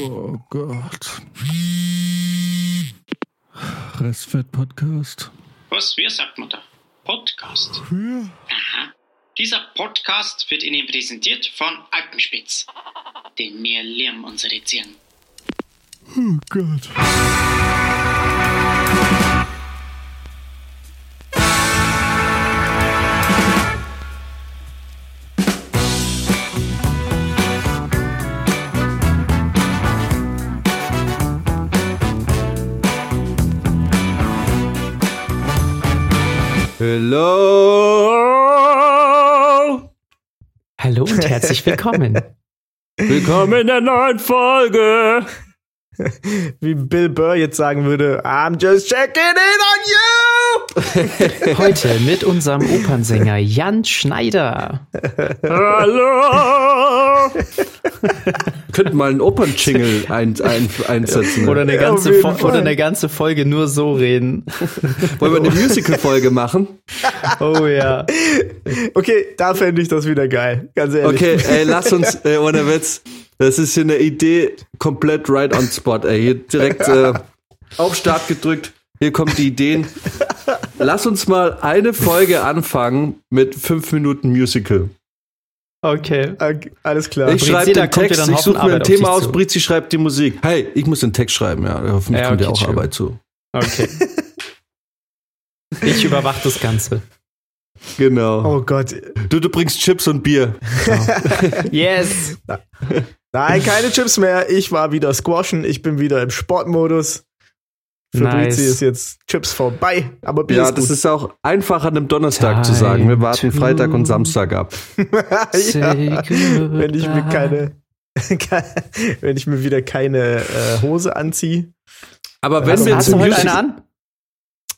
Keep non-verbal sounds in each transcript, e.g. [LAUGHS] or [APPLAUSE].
Oh Gott. Restfett-Podcast. Was? Wie sagt man da? Podcast. Ja. Aha. Dieser Podcast wird Ihnen präsentiert von Alpenspitz. Denn wir lieben unsere Tieren. Oh Gott. Hello! Hallo und herzlich willkommen. [LAUGHS] Willkommen in der neuen Folge! [LAUGHS] Wie Bill Burr jetzt sagen würde, I'm just checking in on you! [LAUGHS] Heute mit unserem Opernsänger Jan Schneider. Hallo! Könnten mal einen Opern-Jingle [LAUGHS] ein, ein, einsetzen. Oder eine, Ja, ganze Fall. oder eine ganze Folge nur so reden. Wollen wir eine [LAUGHS] Musical-Folge machen? Oh ja. Okay, da fände ich das wieder geil. Ganz ehrlich. Okay, ey, lass [LAUGHS] uns, ey, ohne Witz. Das ist hier eine Idee komplett right on spot, ey. Hier direkt äh, auf Start gedrückt. Hier kommen die Ideen. Lass uns mal eine Folge anfangen mit fünf Minuten Musical. Okay. Alles klar. Ich schreibe den Text, dann ich suche mir ein Thema auf aus. Brizi schreibt die Musik. Hey, ich muss den Text schreiben, ja. Hoffentlich Ja, kommt dir okay, auch chill. Arbeit zu. Okay. [LAUGHS] Ich überwache das Ganze. Genau. Oh Gott. Du, du bringst Chips und Bier. [LAUGHS] Yes. Nein, keine Chips mehr. Ich war wieder squashen. Ich bin wieder im Sportmodus. Für Nice. Brizi ist jetzt Chips vorbei. Aber Bier Ja, ist das gut. ist auch einfach an einem Donnerstag zu Time sagen. Wir warten Freitag und Samstag ab. [LAUGHS] ja, wenn ich mir keine, [LAUGHS] wenn ich mir wieder keine äh, Hose anziehe. Aber wenn Also wir Hast zum du heute Musical- eine an?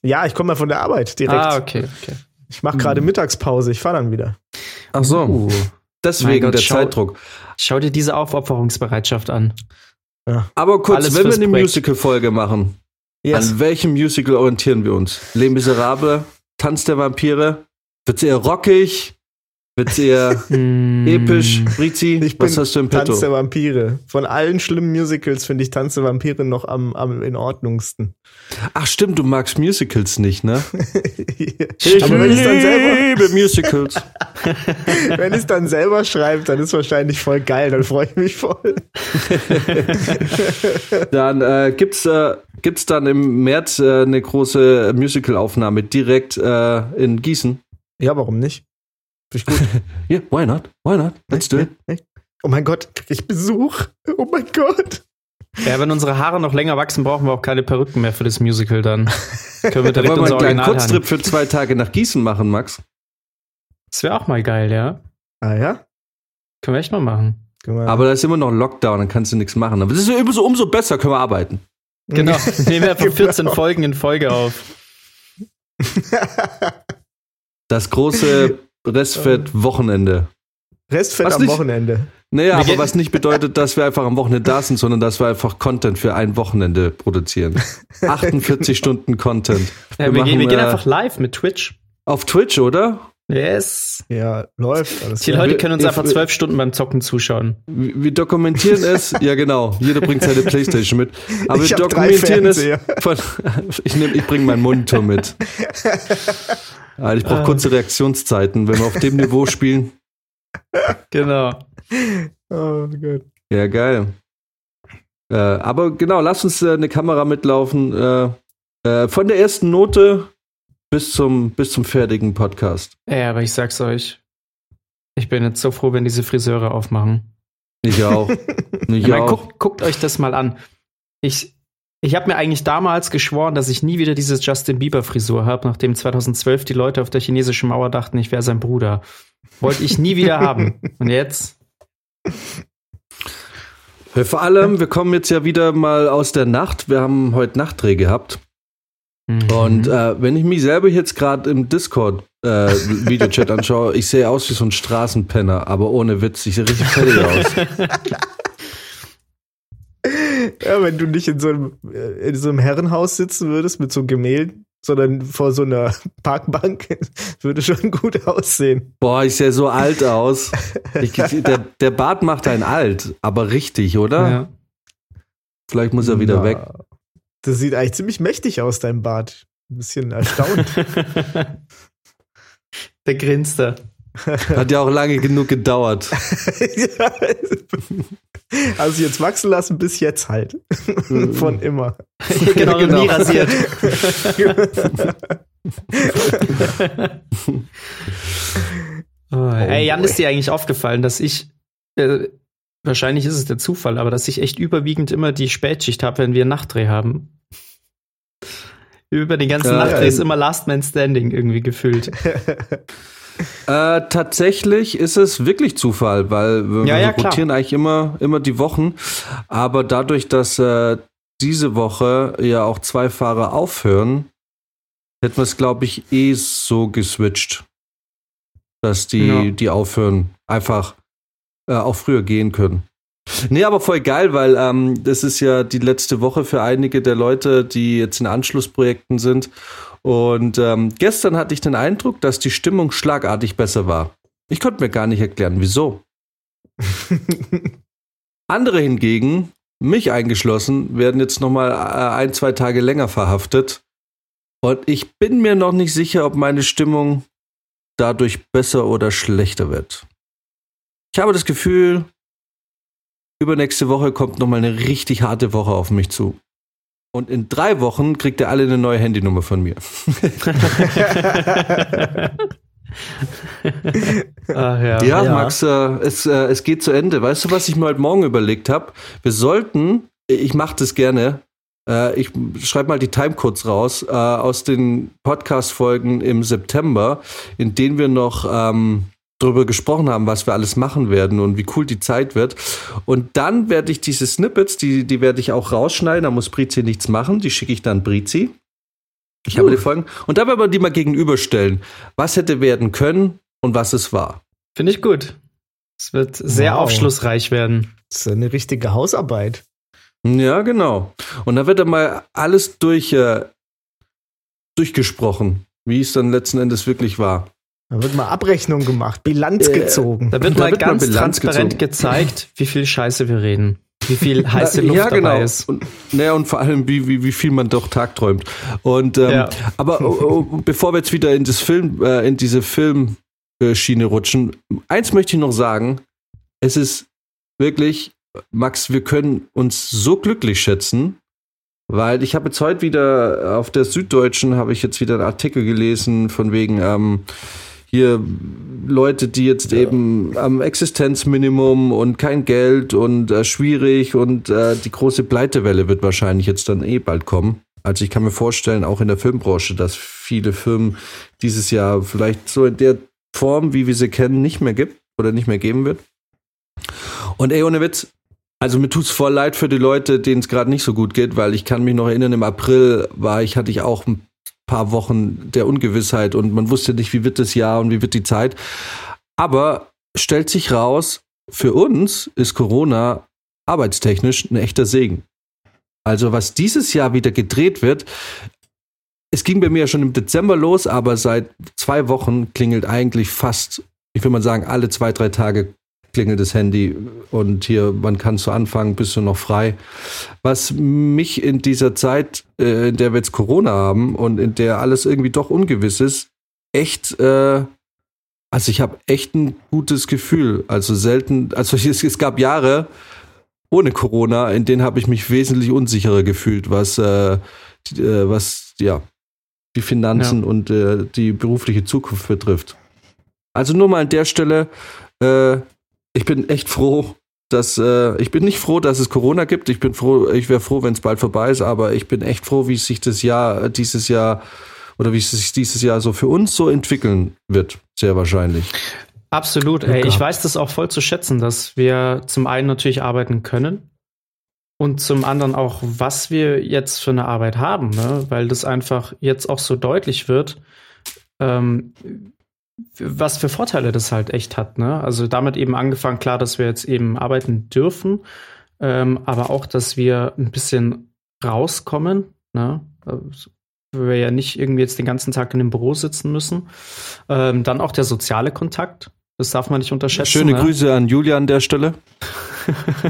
Ja, ich komme mal von der Arbeit direkt. Ah, okay. okay. Ich mache gerade Mittagspause. Ich fahre dann wieder. Ach so, Uh, deswegen Gott, der schau- Zeitdruck. schau dir diese Aufopferungsbereitschaft an. Aber kurz, Alles wenn wir eine. Musical-Folge machen, Yes. an welchem Musical orientieren wir uns? Les Miserables, Tanz der Vampire? Wird's eher rockig? Wird's eher Hm. episch? Brizi, Ich was bin hast du im Tanz Petto? der Vampire. Von allen schlimmen Musicals finde ich Tanz der Vampire noch am, am in Ordnungsten. Ach stimmt, du magst Musicals nicht, ne? [LAUGHS] Ich Aber wenn ich dann selber, liebe Musicals. [LAUGHS] wenn ich dann selber schreibe, dann ist wahrscheinlich voll geil. Dann freue ich mich voll. [LAUGHS] Dann äh, gibt's äh, gibt's dann im März äh, eine große Musical-Aufnahme direkt äh, in Gießen. Ja, warum nicht? Ich gut. [LAUGHS] Ja, why not? Why not? Let's do it. Oh mein Gott, krieg ich Besuch? Oh mein Gott. Ja, wenn unsere Haare noch länger wachsen, brauchen wir auch keine Perücken mehr für das Musical dann. Können wir Da [LAUGHS] direkt wollen wir einen kleinen Kurztrip haben. für zwei Tage nach Gießen machen, Max. Das wäre auch mal geil, ja. Ah ja? Können wir echt mal machen. Aber da ist immer noch Lockdown, dann kannst du nichts machen. Aber das ist ja immer so, umso besser können wir arbeiten. Genau. [LAUGHS] Nehmen wir einfach 14 Genau. Folgen in Folge auf. Das große Restfett-Wochenende. Restfett Was am nicht? Wochenende. Naja, Wir aber gehen- was nicht bedeutet, dass wir einfach am Wochenende da sind, sondern dass wir einfach Content für ein Wochenende produzieren. [LAUGHS] 48 Stunden Content. Ja, wir, gehen, wir machen, gehen äh, einfach live mit Twitch. Auf Twitch, oder? Yes. Ja, läuft. Alles Die klar. Leute wir- können uns wir- einfach zwölf Stunden beim Zocken zuschauen. Wir wir dokumentieren es, [LAUGHS] ja genau, jeder bringt seine Playstation mit. Aber Ich wir dokumentieren es von, [LAUGHS] ich nehm, ich bringe meinen Monitor mit. Also ich brauche Ah. kurze Reaktionszeiten, wenn wir auf dem Niveau spielen. Genau. Oh Gott. Ja, geil. Äh, aber genau, lass uns äh, eine Kamera mitlaufen. Äh, äh, von der ersten Note bis zum, bis zum fertigen Podcast. Ja, aber ich sag's euch. Ich bin jetzt so froh, wenn diese Friseure aufmachen. Ich auch. [LAUGHS] Ich Ich meine, auch. guckt, guckt euch das mal an. Ich, ich habe mir eigentlich damals geschworen, dass ich nie wieder diese Justin Bieber-Frisur habe, nachdem 2012 die Leute auf der chinesischen Mauer dachten, ich wäre sein Bruder. Wollte ich nie wieder haben. Und jetzt? Vor allem, wir kommen jetzt ja wieder mal aus der Nacht. Wir haben heute Nachtdreh gehabt. Mhm. Und äh, wenn ich mich selber jetzt gerade im Discord äh, Videochat anschaue, ich sehe aus wie so ein Straßenpenner, aber ohne Witz, ich sehe richtig fertig aus. [LAUGHS] [LAUGHS] Ja, wenn du nicht in so einem, äh, in so einem Herrenhaus sitzen würdest mit so Gemälden, sondern vor so einer [LAUGHS] Parkbank. [LAUGHS] Würde schon gut aussehen. Boah, ich sehe so alt aus. Ich, der, der Bart macht einen alt, aber richtig, oder? Ja. Vielleicht muss er wieder Na, weg. Das sieht eigentlich ziemlich mächtig aus, dein Bart. Ein bisschen erstaunt. Der grinst da. Hat ja auch lange genug gedauert. Ja. Du jetzt wachsen lassen bis jetzt halt. [LAUGHS] Von immer. [LAUGHS] genau, Genau. nie rasiert. [LAUGHS] oh, ey, Jan, ist dir eigentlich aufgefallen, dass ich, äh, wahrscheinlich ist es der Zufall, aber dass ich echt überwiegend immer die Spätschicht habe, wenn wir Nachtdreh haben. Über den ganzen Ja, Nachtdreh ist immer Last Man Standing irgendwie gefüllt. Äh, tatsächlich ist es wirklich Zufall, weil wir, Ja, ja, klar. rotieren eigentlich immer, immer die Wochen. Aber dadurch, dass äh, diese Woche ja auch zwei Fahrer aufhören, hätten wir es, glaube ich, eh so geswitcht, dass die, Ja. die aufhören, einfach äh, auch früher gehen können. Nee, aber voll geil, weil ähm, das ist ja die letzte Woche für einige der Leute, die jetzt in Anschlussprojekten sind. Und ähm, gestern hatte ich den Eindruck, dass die Stimmung schlagartig besser war. Ich konnte mir gar nicht erklären, wieso. [LAUGHS] Andere hingegen, mich eingeschlossen, werden jetzt noch mal äh, ein, zwei Tage länger verhaftet. Und ich bin mir noch nicht sicher, ob meine Stimmung dadurch besser oder schlechter wird. Ich habe das Gefühl, übernächste Woche kommt noch mal eine richtig harte Woche auf mich zu. Und in drei Wochen kriegt ihr alle eine neue Handynummer von mir. [LAUGHS] Ja, Ja. Max, äh, es, äh, es geht zu Ende. Weißt du, was ich mir heute Morgen überlegt habe? Wir sollten, ich mache das gerne, äh, ich schreibe mal die Timecodes raus, äh, aus den Podcast-Folgen im September, in denen wir noch ähm, darüber gesprochen haben, was wir alles machen werden und wie cool die Zeit wird. Und dann werde ich diese Snippets, die, die werde ich auch rausschneiden, da muss Brizi nichts machen, die schicke ich dann Brizi. Ich habe die Folgen. Und da werden wir die mal gegenüberstellen. Was hätte werden können und was es war. Finde ich gut. Es wird sehr Wow. aufschlussreich werden. Das ist eine richtige Hausarbeit. Ja, genau. Und da wird dann mal alles durch, äh, durchgesprochen, wie es dann letzten Endes wirklich war. Da wird mal Abrechnung gemacht, Bilanz Äh, gezogen. Da wird Da mal wird mal ganz Bilanz transparent gezogen. gezeigt, wie viel Scheiße wir reden. Wie viel [LAUGHS] heiße Luft ja, genau. dabei ist. Und, naja, und vor allem, wie, wie, wie viel man doch tagträumt. Und ähm, Ja. aber oh, oh, bevor wir jetzt wieder in das Film, äh, in diese Filmschiene rutschen, eins möchte ich noch sagen: Es ist wirklich, Max, wir können uns so glücklich schätzen, weil ich habe jetzt heute wieder auf der Süddeutschen habe ich jetzt wieder einen Artikel gelesen von wegen ähm, hier Leute, die jetzt eben am Existenzminimum und kein Geld und äh, schwierig und äh, die große Pleitewelle wird wahrscheinlich jetzt dann eh bald kommen. Also ich kann mir vorstellen, auch in der Filmbranche, dass viele Firmen dieses Jahr vielleicht so in der Form, wie wir sie kennen, nicht mehr gibt oder nicht mehr geben wird. Und ey, ohne Witz, also mir tut's voll leid für die Leute, denen es gerade nicht so gut geht, weil ich kann mich noch erinnern, im April war ich, hatte ich auch ein paar Wochen der Ungewissheit und man wusste nicht, wie wird das Jahr und wie wird die Zeit. Aber stellt sich raus, für uns ist Corona arbeitstechnisch ein echter Segen. Also was dieses Jahr wieder gedreht wird, es ging bei mir ja schon im Dezember los, aber seit zwei Wochen klingelt eigentlich fast, ich will mal sagen, alle zwei, drei Tage klingelt das Handy und hier, wann kannst du anfangen, bist du noch frei. Was mich in dieser Zeit, äh, in der wir jetzt Corona haben und in der alles irgendwie doch ungewiss ist, echt, äh, also ich habe echt ein gutes Gefühl. Also selten, also [LAUGHS] es, es gab Jahre ohne Corona, in denen habe ich mich wesentlich unsicherer gefühlt, was, äh, die, äh, was ja, die Finanzen und äh, die berufliche Zukunft betrifft. Also nur mal an der Stelle, äh, ich bin echt froh, dass äh, ich bin nicht froh, dass es Corona gibt. Ich bin froh, ich wäre froh, wenn es bald vorbei ist, aber ich bin echt froh, wie sich das Jahr, äh, dieses Jahr oder wie es sich dieses Jahr so für uns so entwickeln wird, sehr wahrscheinlich. Absolut. Ey, ich weiß das auch voll zu schätzen, dass wir zum einen natürlich arbeiten können und zum anderen auch, was wir jetzt für eine Arbeit haben, ne? weil das einfach jetzt auch so deutlich wird, ähm, was für Vorteile das halt echt hat. Ne? Also damit eben angefangen, klar, dass wir jetzt eben arbeiten dürfen, ähm, aber auch, dass wir ein bisschen rauskommen. Ne? Also weil wir ja nicht irgendwie jetzt den ganzen Tag in dem Büro sitzen müssen. Ähm, dann auch der soziale Kontakt. Das darf man nicht unterschätzen. Schöne ne? Grüße an Julia an der Stelle.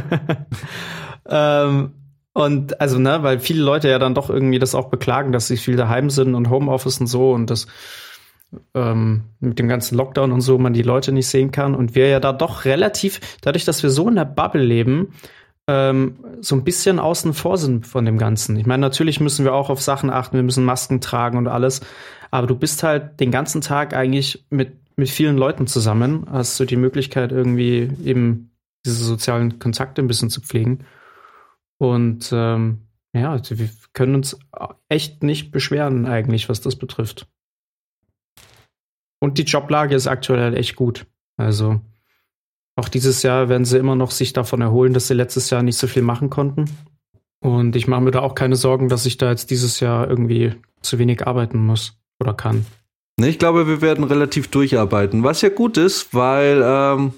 [LAUGHS] ähm, und also, ne, weil viele Leute ja dann doch irgendwie das auch beklagen, dass sie viel daheim sind und Homeoffice und so und das ähm, mit dem ganzen Lockdown und so man die Leute nicht sehen kann. Und wir ja da doch relativ, dadurch, dass wir so in der Bubble leben, ähm, so ein bisschen außen vor sind von dem Ganzen. Ich meine, natürlich müssen wir auch auf Sachen achten, wir müssen Masken tragen und alles, aber du bist halt den ganzen Tag eigentlich mit, mit vielen Leuten zusammen, hast du die Möglichkeit irgendwie eben diese sozialen Kontakte ein bisschen zu pflegen. Und ähm, ja, also wir können uns echt nicht beschweren eigentlich, was das betrifft. Und die Joblage ist aktuell halt echt gut. Also auch dieses Jahr werden sie immer noch sich davon erholen, dass sie letztes Jahr nicht so viel machen konnten. Und ich mache mir da auch keine Sorgen, dass ich da jetzt dieses Jahr irgendwie zu wenig arbeiten muss oder kann. Ne, ich glaube, wir werden relativ durcharbeiten, was ja gut ist, weil ähm,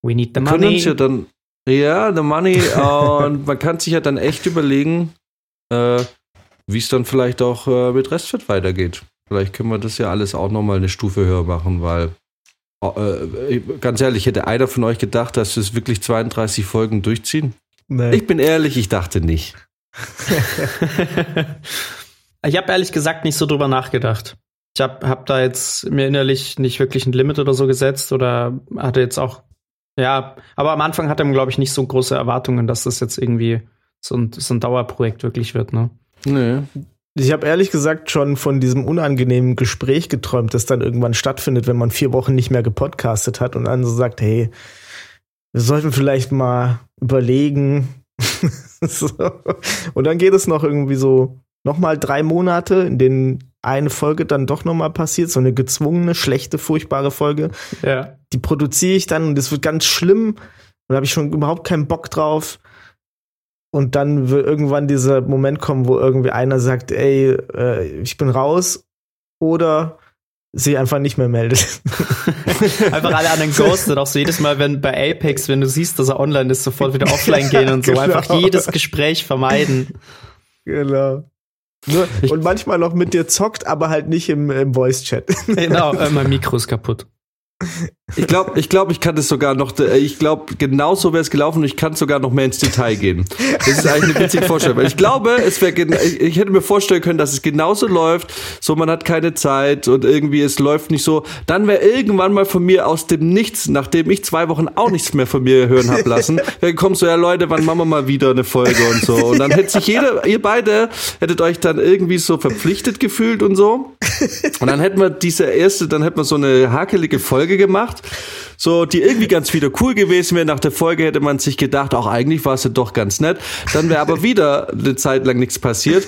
We need the können money. uns ja dann ja, the money [LAUGHS] und man kann sich ja dann echt überlegen, äh, wie es dann vielleicht auch äh, mit Restfit weitergeht. Vielleicht können wir das ja alles auch nochmal eine Stufe höher machen, weil äh, ganz ehrlich, hätte einer von euch gedacht, dass wir es wirklich 32 Folgen durchziehen? Nee. Ich bin ehrlich, ich dachte nicht. [LAUGHS] ich habe ehrlich gesagt nicht so drüber nachgedacht. Ich habe hab da jetzt mir innerlich nicht wirklich ein Limit oder so gesetzt oder hatte jetzt auch, ja, aber am Anfang hatte man, glaube ich, nicht so große Erwartungen, dass das jetzt irgendwie so ein, so ein Dauerprojekt wirklich wird, ne? Nee. Ich habe ehrlich gesagt schon von diesem unangenehmen Gespräch geträumt, das dann irgendwann stattfindet, wenn man vier Wochen nicht mehr gepodcastet hat und dann so sagt, hey, wir sollten vielleicht mal überlegen. [LAUGHS] so. Und dann geht es noch irgendwie so nochmal drei Monate, in denen eine Folge dann doch nochmal passiert, so eine gezwungene, schlechte, furchtbare Folge. Ja. Die produziere ich dann und es wird ganz schlimm. Und da habe ich schon überhaupt keinen Bock drauf. Und dann wird irgendwann dieser Moment kommen, wo irgendwie einer sagt, ey, äh, ich bin raus. Oder sie einfach nicht mehr meldet. [LAUGHS] Einfach alle anderen [LAUGHS] ghostet, auch so jedes Mal, wenn bei Apex, wenn du siehst, dass er online ist, sofort wieder offline gehen und so. [LAUGHS] Genau. Einfach jedes Gespräch vermeiden. genau. Nur, und manchmal noch mit dir zockt, aber halt nicht im, im Voice-Chat. Genau, äh, mein Mikro ist kaputt. Ich glaube, ich, glaub, ich kann das sogar noch, äh, ich glaube, genau so wäre es gelaufen und ich kann sogar noch mehr ins Detail gehen. Das ist eigentlich eine witzige Vorstellung. Ich glaube, es wäre, ich, hätte mir vorstellen können, dass es genauso läuft, so man hat keine Zeit und irgendwie es läuft nicht so. Dann wäre irgendwann mal von mir aus dem Nichts, nachdem ich zwei Wochen auch nichts mehr von mir hören hab lassen, dann kommt so, ja Leute, wann machen wir mal wieder eine Folge und so. Und dann hätte sich jeder, ihr beide, hättet euch dann irgendwie so verpflichtet gefühlt und so. Und dann hätten wir diese erste, dann hätten wir so eine hakelige Folge gemacht, so die irgendwie ganz wieder cool gewesen wäre. Nach der Folge hätte man sich gedacht, auch eigentlich war es ja doch ganz nett. Dann wäre aber wieder eine Zeit lang nichts passiert.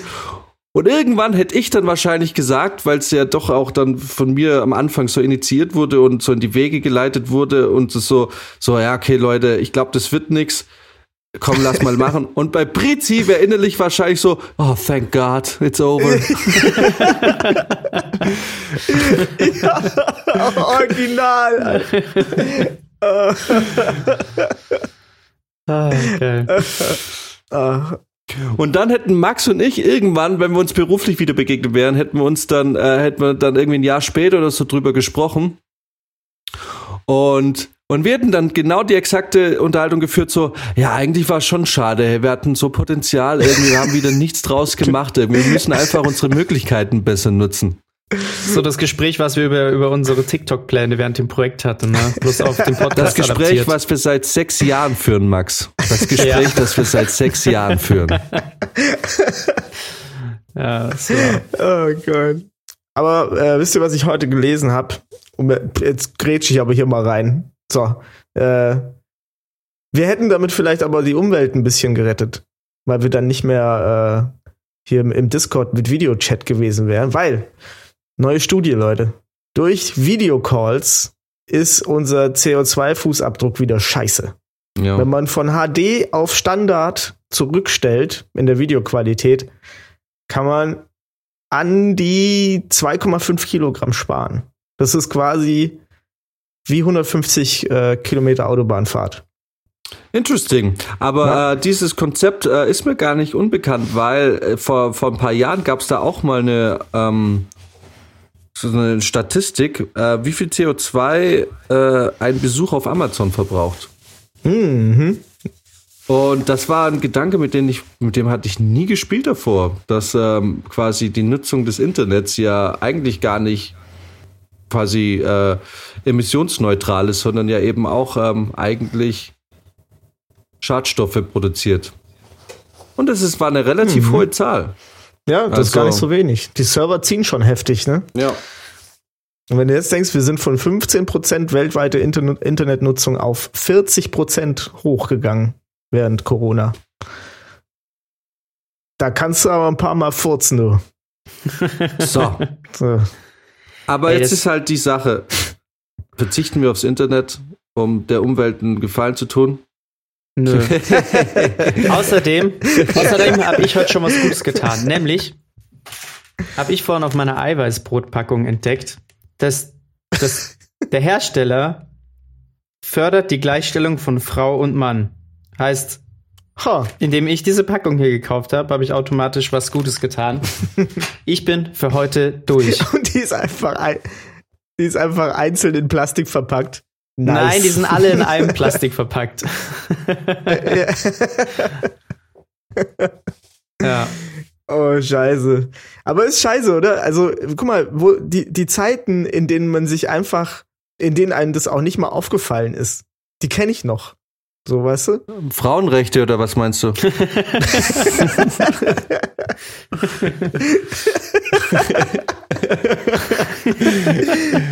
Und irgendwann hätte ich dann wahrscheinlich gesagt, weil es ja doch auch dann von mir am Anfang so initiiert wurde und so in die Wege geleitet wurde und so, so, ja, okay, Leute, ich glaube, das wird nix. Komm, lass mal machen. [LAUGHS] Und bei Prizi wäre innerlich wahrscheinlich so, oh, thank God, it's over. [LAUGHS] Original. Alter. Ah, geil. Ah, Und dann hätten Max und ich irgendwann, wenn wir uns beruflich wieder begegnet wären, hätten wir uns dann, äh, hätten wir dann irgendwie ein Jahr später oder so drüber gesprochen. Und, und wir hätten dann genau die exakte Unterhaltung geführt, so, ja, eigentlich war es schon schade, wir hatten so Potenzial, irgendwie, wir haben wieder nichts draus gemacht, wir müssen einfach unsere Möglichkeiten besser nutzen. So das Gespräch, was wir über, über unsere TikTok-Pläne während dem Projekt hatten, ne? Bloß auf dem Podcast Das Gespräch, adaptiert. was wir seit sechs Jahren führen, Max. Das Gespräch, das wir seit sechs Jahren führen. [LAUGHS] Ja, so. Oh Gott. Aber äh, wisst ihr, was ich heute gelesen habe? Jetzt grätsche ich aber hier mal rein. So. Äh, wir hätten damit vielleicht aber die Umwelt ein bisschen gerettet, weil wir dann nicht mehr äh, hier im, im Discord mit Videochat gewesen wären, weil neue Studie, Leute. Durch Videocalls ist unser CO2-Fußabdruck wieder scheiße. Ja. Wenn man von HD auf Standard zurückstellt in der Videoqualität, kann man an die 2,5 Kilogramm sparen. Das ist quasi wie 150 äh, Kilometer Autobahnfahrt. Interesting. Aber äh, dieses Konzept äh, ist mir gar nicht unbekannt, weil äh, vor, vor ein paar Jahren gab es da auch mal eine, ähm, so eine Statistik, äh, wie viel CO2 äh, ein Besuch auf Amazon verbraucht. Mhm. Und das war ein Gedanke, mit dem ich, mit dem hatte ich nie gespielt davor, dass ähm, quasi die Nutzung des Internets ja eigentlich gar nicht quasi äh, emissionsneutral ist, sondern ja eben auch ähm, eigentlich Schadstoffe produziert. Und das ist, war eine relativ hohe Zahl. Ja, das ist Also- gar nicht so wenig. Die Server ziehen schon heftig, ne? Ja. Und wenn du jetzt denkst, wir sind von 15% weltweite Internet Internetnutzung auf 40% hochgegangen während Corona. Da kannst du aber ein paar Mal furzen, du. So. So. Aber Ey, jetzt ist halt die Sache. Verzichten wir aufs Internet, um der Umwelt einen Gefallen zu tun? Nö. [LAUGHS] außerdem [LAUGHS] außerdem habe ich heute schon was Gutes getan. Nämlich habe ich vorhin auf meiner Eiweißbrotpackung entdeckt, dass, dass der Hersteller fördert die Gleichstellung von Frau und Mann. Heißt, Ha. indem ich diese Packung hier gekauft habe, habe ich automatisch was Gutes getan. [LAUGHS] Ich bin für heute durch. Und die ist einfach, ein, die ist einfach einzeln in Plastik verpackt. Nice. Nein, die sind alle in [LAUGHS] einem Plastik verpackt. ja. Oh, scheiße. Aber ist scheiße, oder? Also, guck mal, wo die, die Zeiten, in denen man sich einfach, in denen einem das auch nicht mal aufgefallen ist, die kenne ich noch. So, weißt du? Frauenrechte oder was meinst du? [LAUGHS]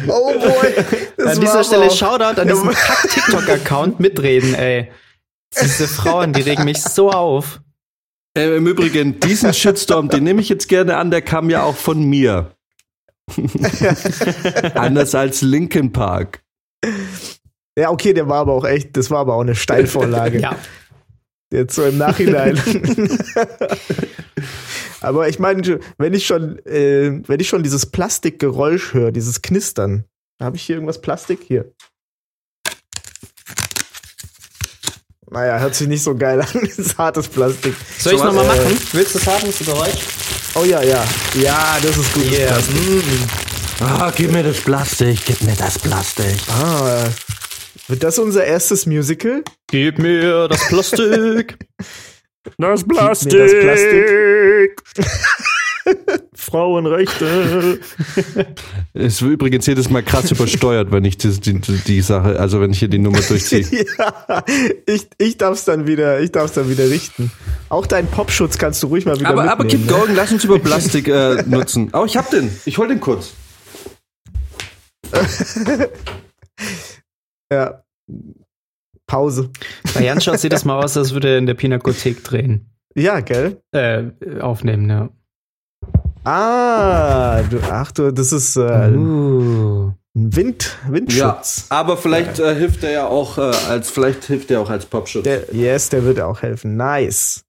Oh boy. Das An dieser Stelle Shoutout an diesen [LAUGHS] Kack-TikTok-Account mitreden, ey. Diese Frauen, die regen mich so auf. Äh, Im Übrigen, diesen Shitstorm, den nehme ich jetzt gerne an, der kam ja auch von mir. [LAUGHS] Anders als Linkin Park. Ja, okay, der war aber auch echt, das war aber auch eine Steilvorlage. [LAUGHS] Ja. Jetzt so im Nachhinein. [LAUGHS] aber ich meine, wenn ich schon, äh, wenn ich schon dieses Plastikgeräusch höre, dieses Knistern, habe ich hier irgendwas Plastik? Hier. Naja, hört sich nicht so geil an. [LAUGHS] Das ist hartes Plastik. Soll ich So, nochmal äh, machen? Willst du das haben, das Geräusch? Oh ja, ja. Ja, das ist gut. Yeah. Ah, gib mir das Plastik, gib mir das Plastik. Ah, wird das unser erstes Musical? Gib mir das Plastik. [LAUGHS] Das Plastik. mir das [LAUGHS] Frauenrechte. [LAUGHS] Es wird übrigens jedes Mal krass übersteuert, wenn ich die, die, die Sache, also wenn ich hier die Nummer durchziehe. ja, ich, ich darf es dann wieder, ich darf's dann wieder richten. Auch deinen Popschutz kannst du ruhig mal wieder Aber, aber keep mitnehmen. ne? going, lass uns über Plastik äh, nutzen. Oh, ich hab den. Ich hol den kurz. Ja. Pause. Bei Jan schaut sieht das mal aus, als würde er in der Pinakothek drehen. Ja, gell? Äh, aufnehmen, ja. Ah, du, ach du, das ist äh, ein Uh. Wind, Ja, Windschutz. aber vielleicht äh, hilft er ja auch äh, als, vielleicht hilft er auch als Popschutz. Der, yes, der wird auch helfen. Nice.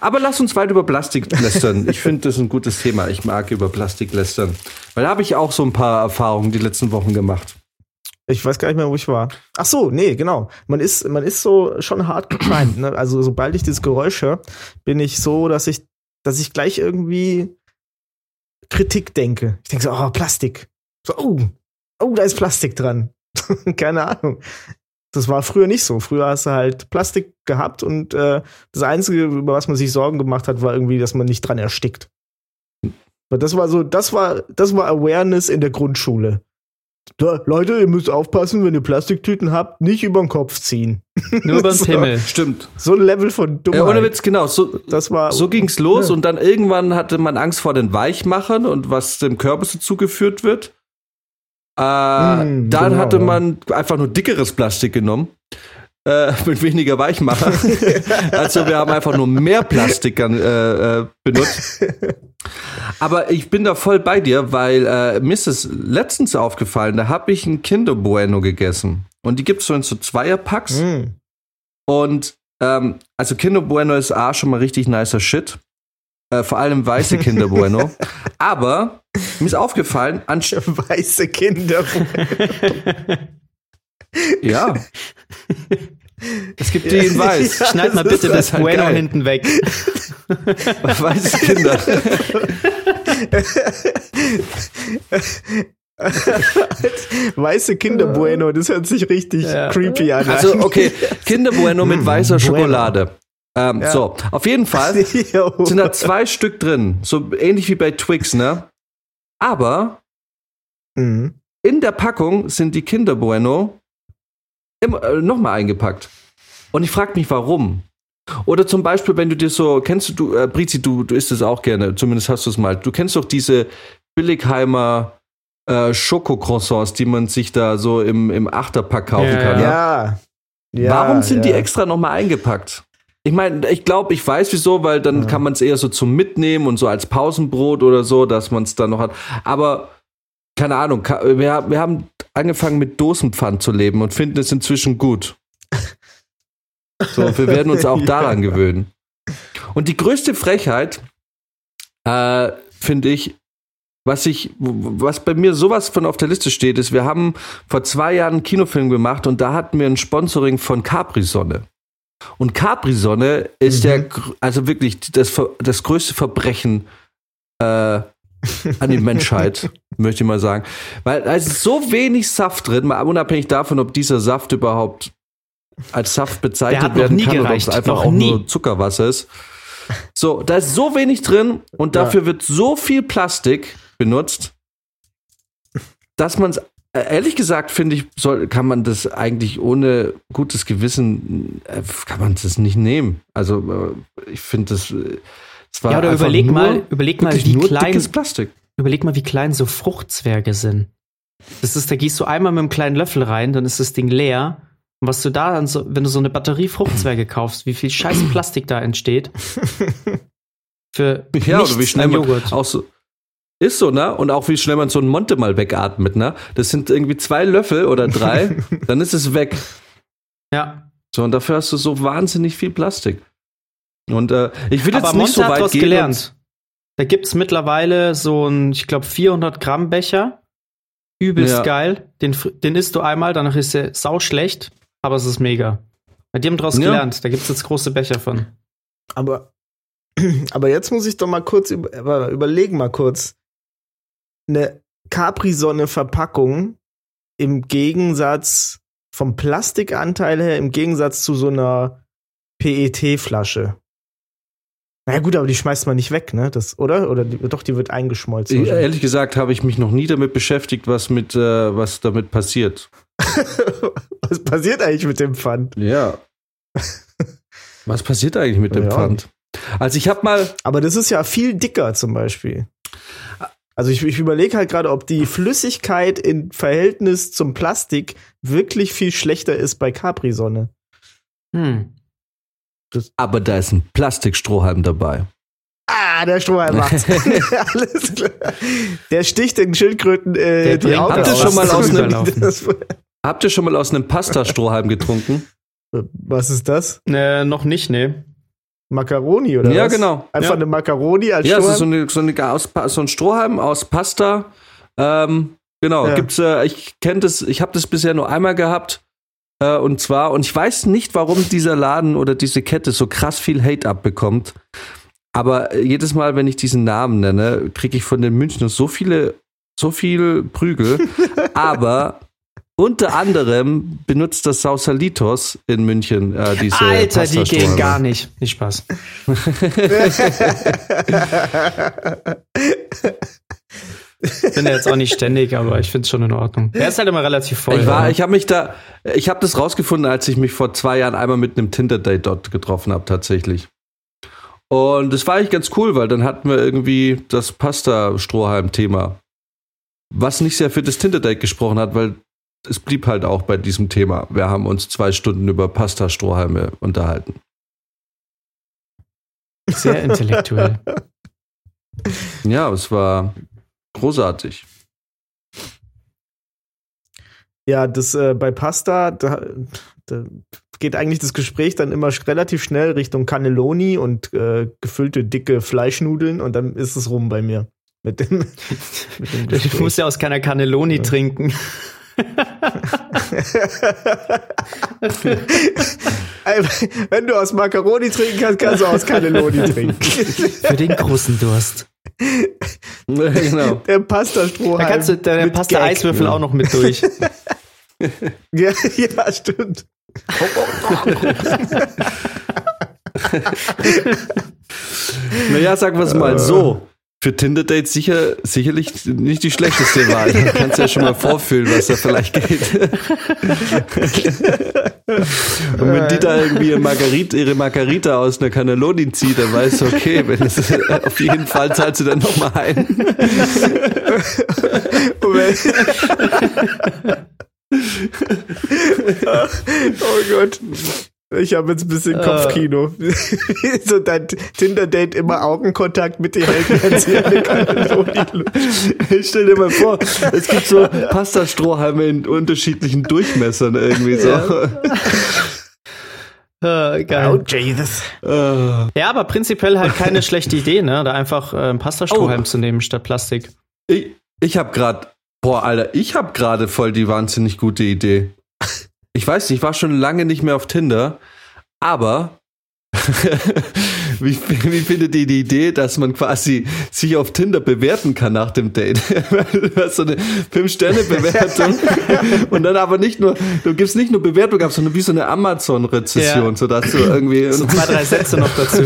Aber lass uns weiter über Plastik lästern. Ich finde das ein gutes Thema. Ich mag über Plastik lästern. Weil da habe ich auch so ein paar Erfahrungen die letzten Wochen gemacht. Ich weiß gar nicht mehr, wo ich war. Ach so, nee, genau. Man ist, man ist so schon hart geprimed. Ne? Also sobald ich dieses Geräusch höre, bin ich so, dass ich, dass ich gleich irgendwie Kritik denke. Ich denke so, oh, Plastik. So, oh, oh, da ist Plastik dran. [LAUGHS] Keine Ahnung. Das war früher nicht so. Früher hast du halt Plastik gehabt und äh, das Einzige, über was man sich Sorgen gemacht hat, war irgendwie, dass man nicht dran erstickt. Aber Das war so, das war, das war Awareness in der Grundschule. Da, Leute, ihr müsst aufpassen, wenn ihr Plastiktüten habt, nicht über den Kopf ziehen. [LAUGHS] Nur über den So. Pimmel. Stimmt. So ein Level von Ja, Dummheit. ohne Witz, genau. So, Das war so ging's los Ja. und dann irgendwann hatte man Angst vor den Weichmachern und was dem Körper so zugeführt wird. Äh, Mm, dann genau, hatte ja. man einfach nur dickeres Plastik genommen. Äh, mit weniger Weichmacher. [LAUGHS] also wir haben einfach nur mehr Plastik an, äh, äh, benutzt. Aber ich bin da voll bei dir, weil äh, mir ist es letztens aufgefallen, da habe ich ein Kinder Bueno gegessen. Und die gibt's so in so Zweierpacks. Mm. Und ähm, also Kinder Bueno ist A schon mal richtig nicer Shit. Äh, vor allem weiße Kinder [LAUGHS] Bueno. Aber mir ist aufgefallen, anst weiße Kinder. [LAUGHS] ja, Es gibt die in weiß. [LAUGHS] Ja, Schneid mal bitte das halt Bueno geil. hinten weg. [LAUGHS] Weiße Kinder. Weiße Kinder Bueno, das hört sich richtig Ja. creepy an. Also, okay, Kinder Bueno mit weißer Schokolade. Ähm, Ja. So, auf jeden Fall [LAUGHS] sind da zwei Stück drin. So ähnlich wie bei Twix, ne? Aber Mhm. in der Packung sind die Kinder Bueno äh, nochmal eingepackt. Und ich frage mich, warum. Oder zum Beispiel, wenn du dir so, kennst du, äh, Brizi, du, du isst es auch gerne, zumindest hast du es mal. Du kennst doch diese Billigheimer äh, Schokocroissants, die man sich da so im, im Achterpack kaufen Ja, kann. ne? Ja. ja. Warum sind die ja. extra nochmal eingepackt? Ich meine, ich glaube, ich weiß wieso, weil dann Ja. kann man es eher so zum Mitnehmen und so als Pausenbrot oder so, dass man es dann noch hat. Aber keine Ahnung, wir, wir haben angefangen mit Dosenpfand zu leben und finden es inzwischen gut. [LAUGHS] So, wir werden uns auch Ja. daran gewöhnen. Und die größte Frechheit, äh, finde ich, was ich, was bei mir sowas von auf der Liste steht, ist, wir haben vor zwei Jahren einen Kinofilm gemacht und da hatten wir ein Sponsoring von Capri-Sonne. Und Capri-Sonne ist Mhm. der, also wirklich das, das größte Verbrechen äh, an die Menschheit, [LAUGHS] möchte ich mal sagen. Weil da ist so wenig Saft drin, mal unabhängig davon, ob dieser Saft überhaupt als Saft bezeichnet werden nie kann gereicht, oder ob es einfach noch auch nie. nur Zuckerwasser ist. So, da ist so wenig drin und Ja. dafür wird so viel Plastik benutzt, dass man es ehrlich gesagt finde ich, soll, kann man das eigentlich ohne gutes Gewissen äh, kann man das nicht nehmen. Also äh, ich finde das, äh, es war Ja, oder überleg nur, mal, überleg mal, wie nur klein, dickes Plastik. überleg mal, wie klein so Fruchtzwerge sind. Das ist, da gehst du einmal mit einem kleinen Löffel rein, dann ist das Ding leer. Und was du da, dann so, wenn du so eine Batterie Fruchtzwerge kaufst, wie viel scheiß [CLEARS THROAT] Plastik da entsteht. Für Ja, oder wie schnell Joghurt. auch so ist so, ne? Und auch wie schnell man so einen Monte mal wegatmet, ne? Das sind irgendwie zwei Löffel oder drei, [LAUGHS] dann ist es weg. Ja. So, und dafür hast du so wahnsinnig viel Plastik. Und äh, ich will jetzt Aber nicht Monte so hat weit was gehen. gelernt. Da gibt's mittlerweile so ein, ich glaube, 400 Gramm Becher. Übelst Ja. geil. Den, den isst du einmal, danach ist er sau schlecht, aber es ist mega. Bei die haben draus Ja. gelernt. Da gibt's jetzt große Becher von. Aber, [CLEARS THROAT] aber jetzt muss ich doch mal kurz über, über- überlegen, mal kurz. Eine Capri-Sonne-Verpackung im Gegensatz vom Plastikanteil her, im Gegensatz zu so einer PET-Flasche. Na ja, gut, aber die schmeißt man nicht weg, ne? Das, oder? Oder die, doch, die wird eingeschmolzen. Ich, wahrscheinlich. ehrlich gesagt habe ich mich noch nie damit beschäftigt, was mit äh, was damit passiert. [LAUGHS] Was passiert eigentlich mit dem Pfand? Ja. was passiert eigentlich mit dem Ja. Pfand? Also ich habe mal Aber das ist ja viel dicker zum Beispiel. Also ich, ich überlege halt gerade, ob die Flüssigkeit im Verhältnis zum Plastik wirklich viel schlechter ist bei Capri-Sonne. Hm. Aber da ist ein Plastikstrohhalm dabei. Ah, der Strohhalm macht's. [LAUGHS] Alles klar. Der sticht den Schildkröten äh, die Augen Habt ihr schon mal aus einem- Das- Habt ihr schon mal aus einem Pasta-Strohhalm getrunken? Was ist das? Äh, noch nicht, ne. Macaroni oder ja, was? genau. Einfach ja. eine Macaroni als Ja, es ist so, Strohhalm? eine, so, eine, aus, Pa- so ein Strohhalm aus Pasta. Ähm, genau, Ja. gibt's, äh, ich kenne das, ich habe das bisher nur einmal gehabt. Äh, und zwar, und ich weiß nicht, warum dieser Laden oder diese Kette so krass viel Hate abbekommt. Aber äh, jedes Mal, wenn ich diesen Namen nenne, kriege ich von den Münchnern so viele, so viel Prügel. [LAUGHS] Aber unter anderem benutzt das Sausalitos in München äh, diese Alter, die gehen gar nicht. Nicht Spaß. [LAUGHS] [LAUGHS] Bin ja jetzt auch nicht ständig, aber ich finde es schon in Ordnung. Der ist halt immer relativ voll. Ich war, ich habe mich da, ich habe das rausgefunden, als ich mich vor zwei Jahren einmal mit einem Tinder-Date dort getroffen habe, tatsächlich. Und das war eigentlich ganz cool, weil dann hatten wir irgendwie das Pasta-Strohhalm-Thema. Was nicht sehr für das Tinder-Date gesprochen hat, weil es blieb halt auch bei diesem Thema. Wir haben uns zwei Stunden über Pasta-Strohhalme unterhalten. Sehr intellektuell. [LAUGHS] Ja, es war großartig. Ja, das äh, bei Pasta, da, da geht eigentlich das Gespräch dann immer relativ schnell Richtung Cannelloni und äh, gefüllte dicke Fleischnudeln und dann ist es rum bei mir. Mit dem, [LAUGHS] mit dem Gespräch. musst ja aus keiner Cannelloni Ja. trinken. [LAUGHS] Wenn du aus Macaroni trinken kannst, kannst du aus Cannelloni [LAUGHS] trinken. Für den großen Durst. [LAUGHS] Genau. Der Pasta-Strohhalm. Da kannst du, der Gag. Eiswürfel auch noch mit durch. [LAUGHS] Ja, ja, stimmt. [LAUGHS] Naja, sagen wir es mal so. Für Tinder-Dates sicher, sicherlich nicht die schlechteste Wahl. Du kannst ja schon mal vorfühlen, was da vielleicht geht. Und wenn die da irgendwie ihre Margarita, ihre Margarita aus einer Cannelloni zieht, dann weißt du, okay, wenn es, auf jeden Fall zahlt sie dann nochmal ein. Wenn- [LAUGHS] oh Gott. Ich habe jetzt ein bisschen Kopfkino. [LAUGHS] so dein Tinder-Date immer Augenkontakt mit dir hält. Ich [LAUGHS] stell dir mal vor, es gibt so Pastastrohhalme in unterschiedlichen Durchmessern irgendwie so. Äh, [LAUGHS] Oh, geil. Jesus. Äh, Ja, aber prinzipiell halt keine schlechte Idee, ne? Da einfach äh, einen Pastastrohhalm Oh. zu nehmen statt Plastik. Ich, ich habe gerade, boah, Alter, ich habe gerade voll die wahnsinnig gute Idee. Ich weiß nicht, ich war schon lange nicht mehr auf Tinder, aber [LAUGHS] wie, wie findet ihr die Idee, dass man quasi sich auf Tinder bewerten kann nach dem Date? [LAUGHS] du hast so eine 5-Sterne-Bewertung [LAUGHS] und dann aber nicht nur, du gibst nicht nur Bewertung ab, sondern wie so eine Amazon-Rezession, Ja. sodass du irgendwie. So zwei, drei Sätze noch dazu.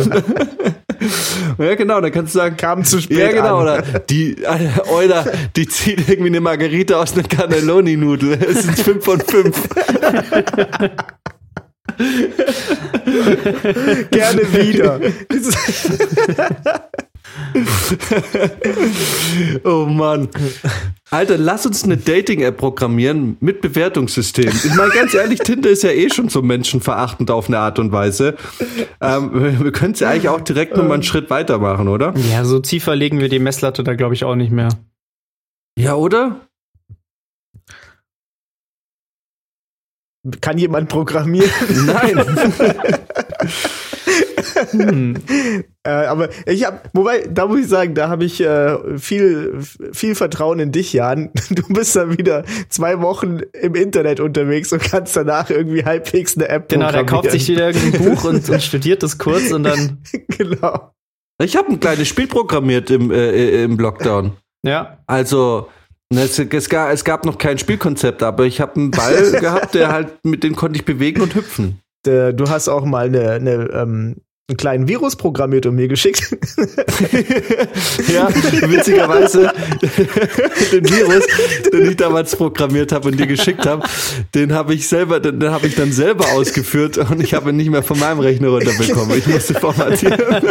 [LAUGHS] ja, genau, dann kannst du sagen, Kam zu spät Ja, genau, an. oder die, oder die zieht irgendwie eine Margarita aus einer Cannelloni-Nudel. [LAUGHS] Es sind 5 von 5. Gerne wieder. [LAUGHS] [LAUGHS] Oh Mann. Alter, lass uns eine Dating-App programmieren mit Bewertungssystem. Ich meine, ganz ehrlich, Tinder ist ja eh schon so menschenverachtend auf eine Art und Weise. Ähm, wir wir können es ja eigentlich auch direkt noch mal einen Schritt weitermachen, oder? Ja, so tiefer legen wir die Messlatte da, glaube ich, auch nicht mehr. Ja, oder? Kann jemand programmieren? Nein. [LAUGHS] Hm. [LAUGHS] Äh, aber ich habe, wobei, da muss ich sagen, da habe ich äh, viel, viel Vertrauen in dich, Jan. [LAUGHS] Du bist dann wieder zwei Wochen im Internet unterwegs und kannst danach irgendwie halbwegs eine App Genau, der kauft sich wieder irgendein [LAUGHS] Buch und, und studiert das kurz und dann, genau. Ich habe ein kleines Spiel programmiert im, äh, im Lockdown. ja. Also, ne, es, es, gab, es gab noch kein Spielkonzept, aber ich habe einen Ball gehabt, der halt, mit dem konnte ich bewegen und hüpfen. Äh, Du hast auch mal eine, eine, ähm, einen kleinen Virus programmiert und mir geschickt. [LAUGHS] Ja, witzigerweise, [LAUGHS] den Virus, den ich damals programmiert habe und dir geschickt habe, den habe ich selber, den, den habe ich dann selber ausgeführt und ich habe ihn nicht mehr von meinem Rechner runterbekommen. Ich musste formatieren. [LAUGHS]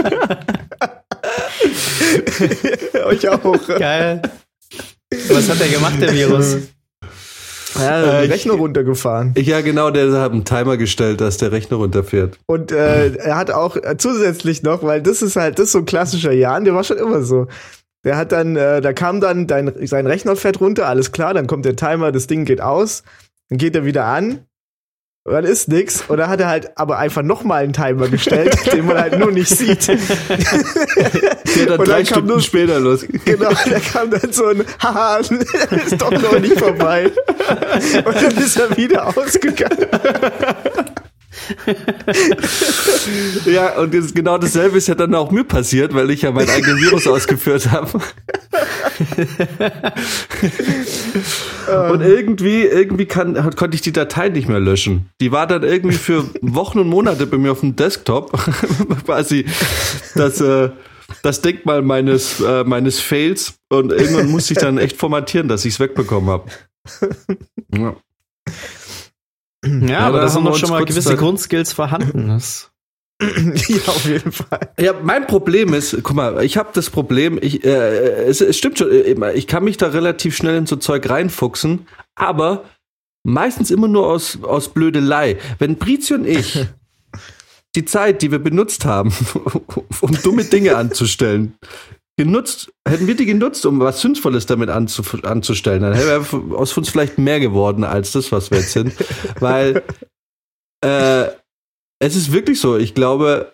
Euch auch. Geil. Was hat der gemacht, der Virus? Ja, Äh, den Rechner runtergefahren. Ja, genau, der hat einen Timer gestellt, dass der Rechner runterfährt. Und äh, [LAUGHS] er hat auch äh, zusätzlich noch, weil das ist halt, das ist so ein klassischer Jan, der war schon immer so. Der hat dann, äh, da kam dann dein, sein Rechner fährt runter, alles klar, dann kommt der Timer, das Ding geht aus, dann geht er wieder an, und dann ist nix. Und dann hat er halt aber einfach nochmal einen Timer gestellt, [LAUGHS] den man halt nur nicht sieht. [LAUGHS] Der dann Und drei dann Stunden nur- später los. Genau, da kam dann so ein Haha, [LAUGHS] ist doch noch nicht vorbei. Und dann ist er wieder ausgegangen. Ja, und das, genau dasselbe ist ja dann auch mir passiert, weil ich ja meinen eigenen Virus ausgeführt habe. und irgendwie, irgendwie kann, konnte ich die Datei nicht mehr löschen. Die war dann irgendwie für Wochen und Monate bei mir auf dem Desktop. [LAUGHS] Quasi das, äh, das Denkmal meines, äh, meines Fails. Und irgendwann musste ich dann echt formatieren, dass ich es wegbekommen habe. Ja. Ja, aber da sind uns schon mal gewisse Grundskills vorhanden. Das [LAUGHS] ja, auf jeden Fall. Ja, mein Problem ist, guck mal, ich habe das Problem, ich, äh, es, es stimmt schon, äh, ich kann mich da relativ schnell in so Zeug reinfuchsen, aber meistens immer nur aus, aus Blödelei. Wenn Brizio und ich [LAUGHS] die Zeit, die wir benutzt haben, [LAUGHS] um dumme Dinge anzustellen, genutzt, hätten wir die genutzt, um was Sinnvolles damit anzu, anzustellen, dann wäre aus uns vielleicht mehr geworden als das, was wir jetzt sind. Weil äh, es ist wirklich so, ich glaube,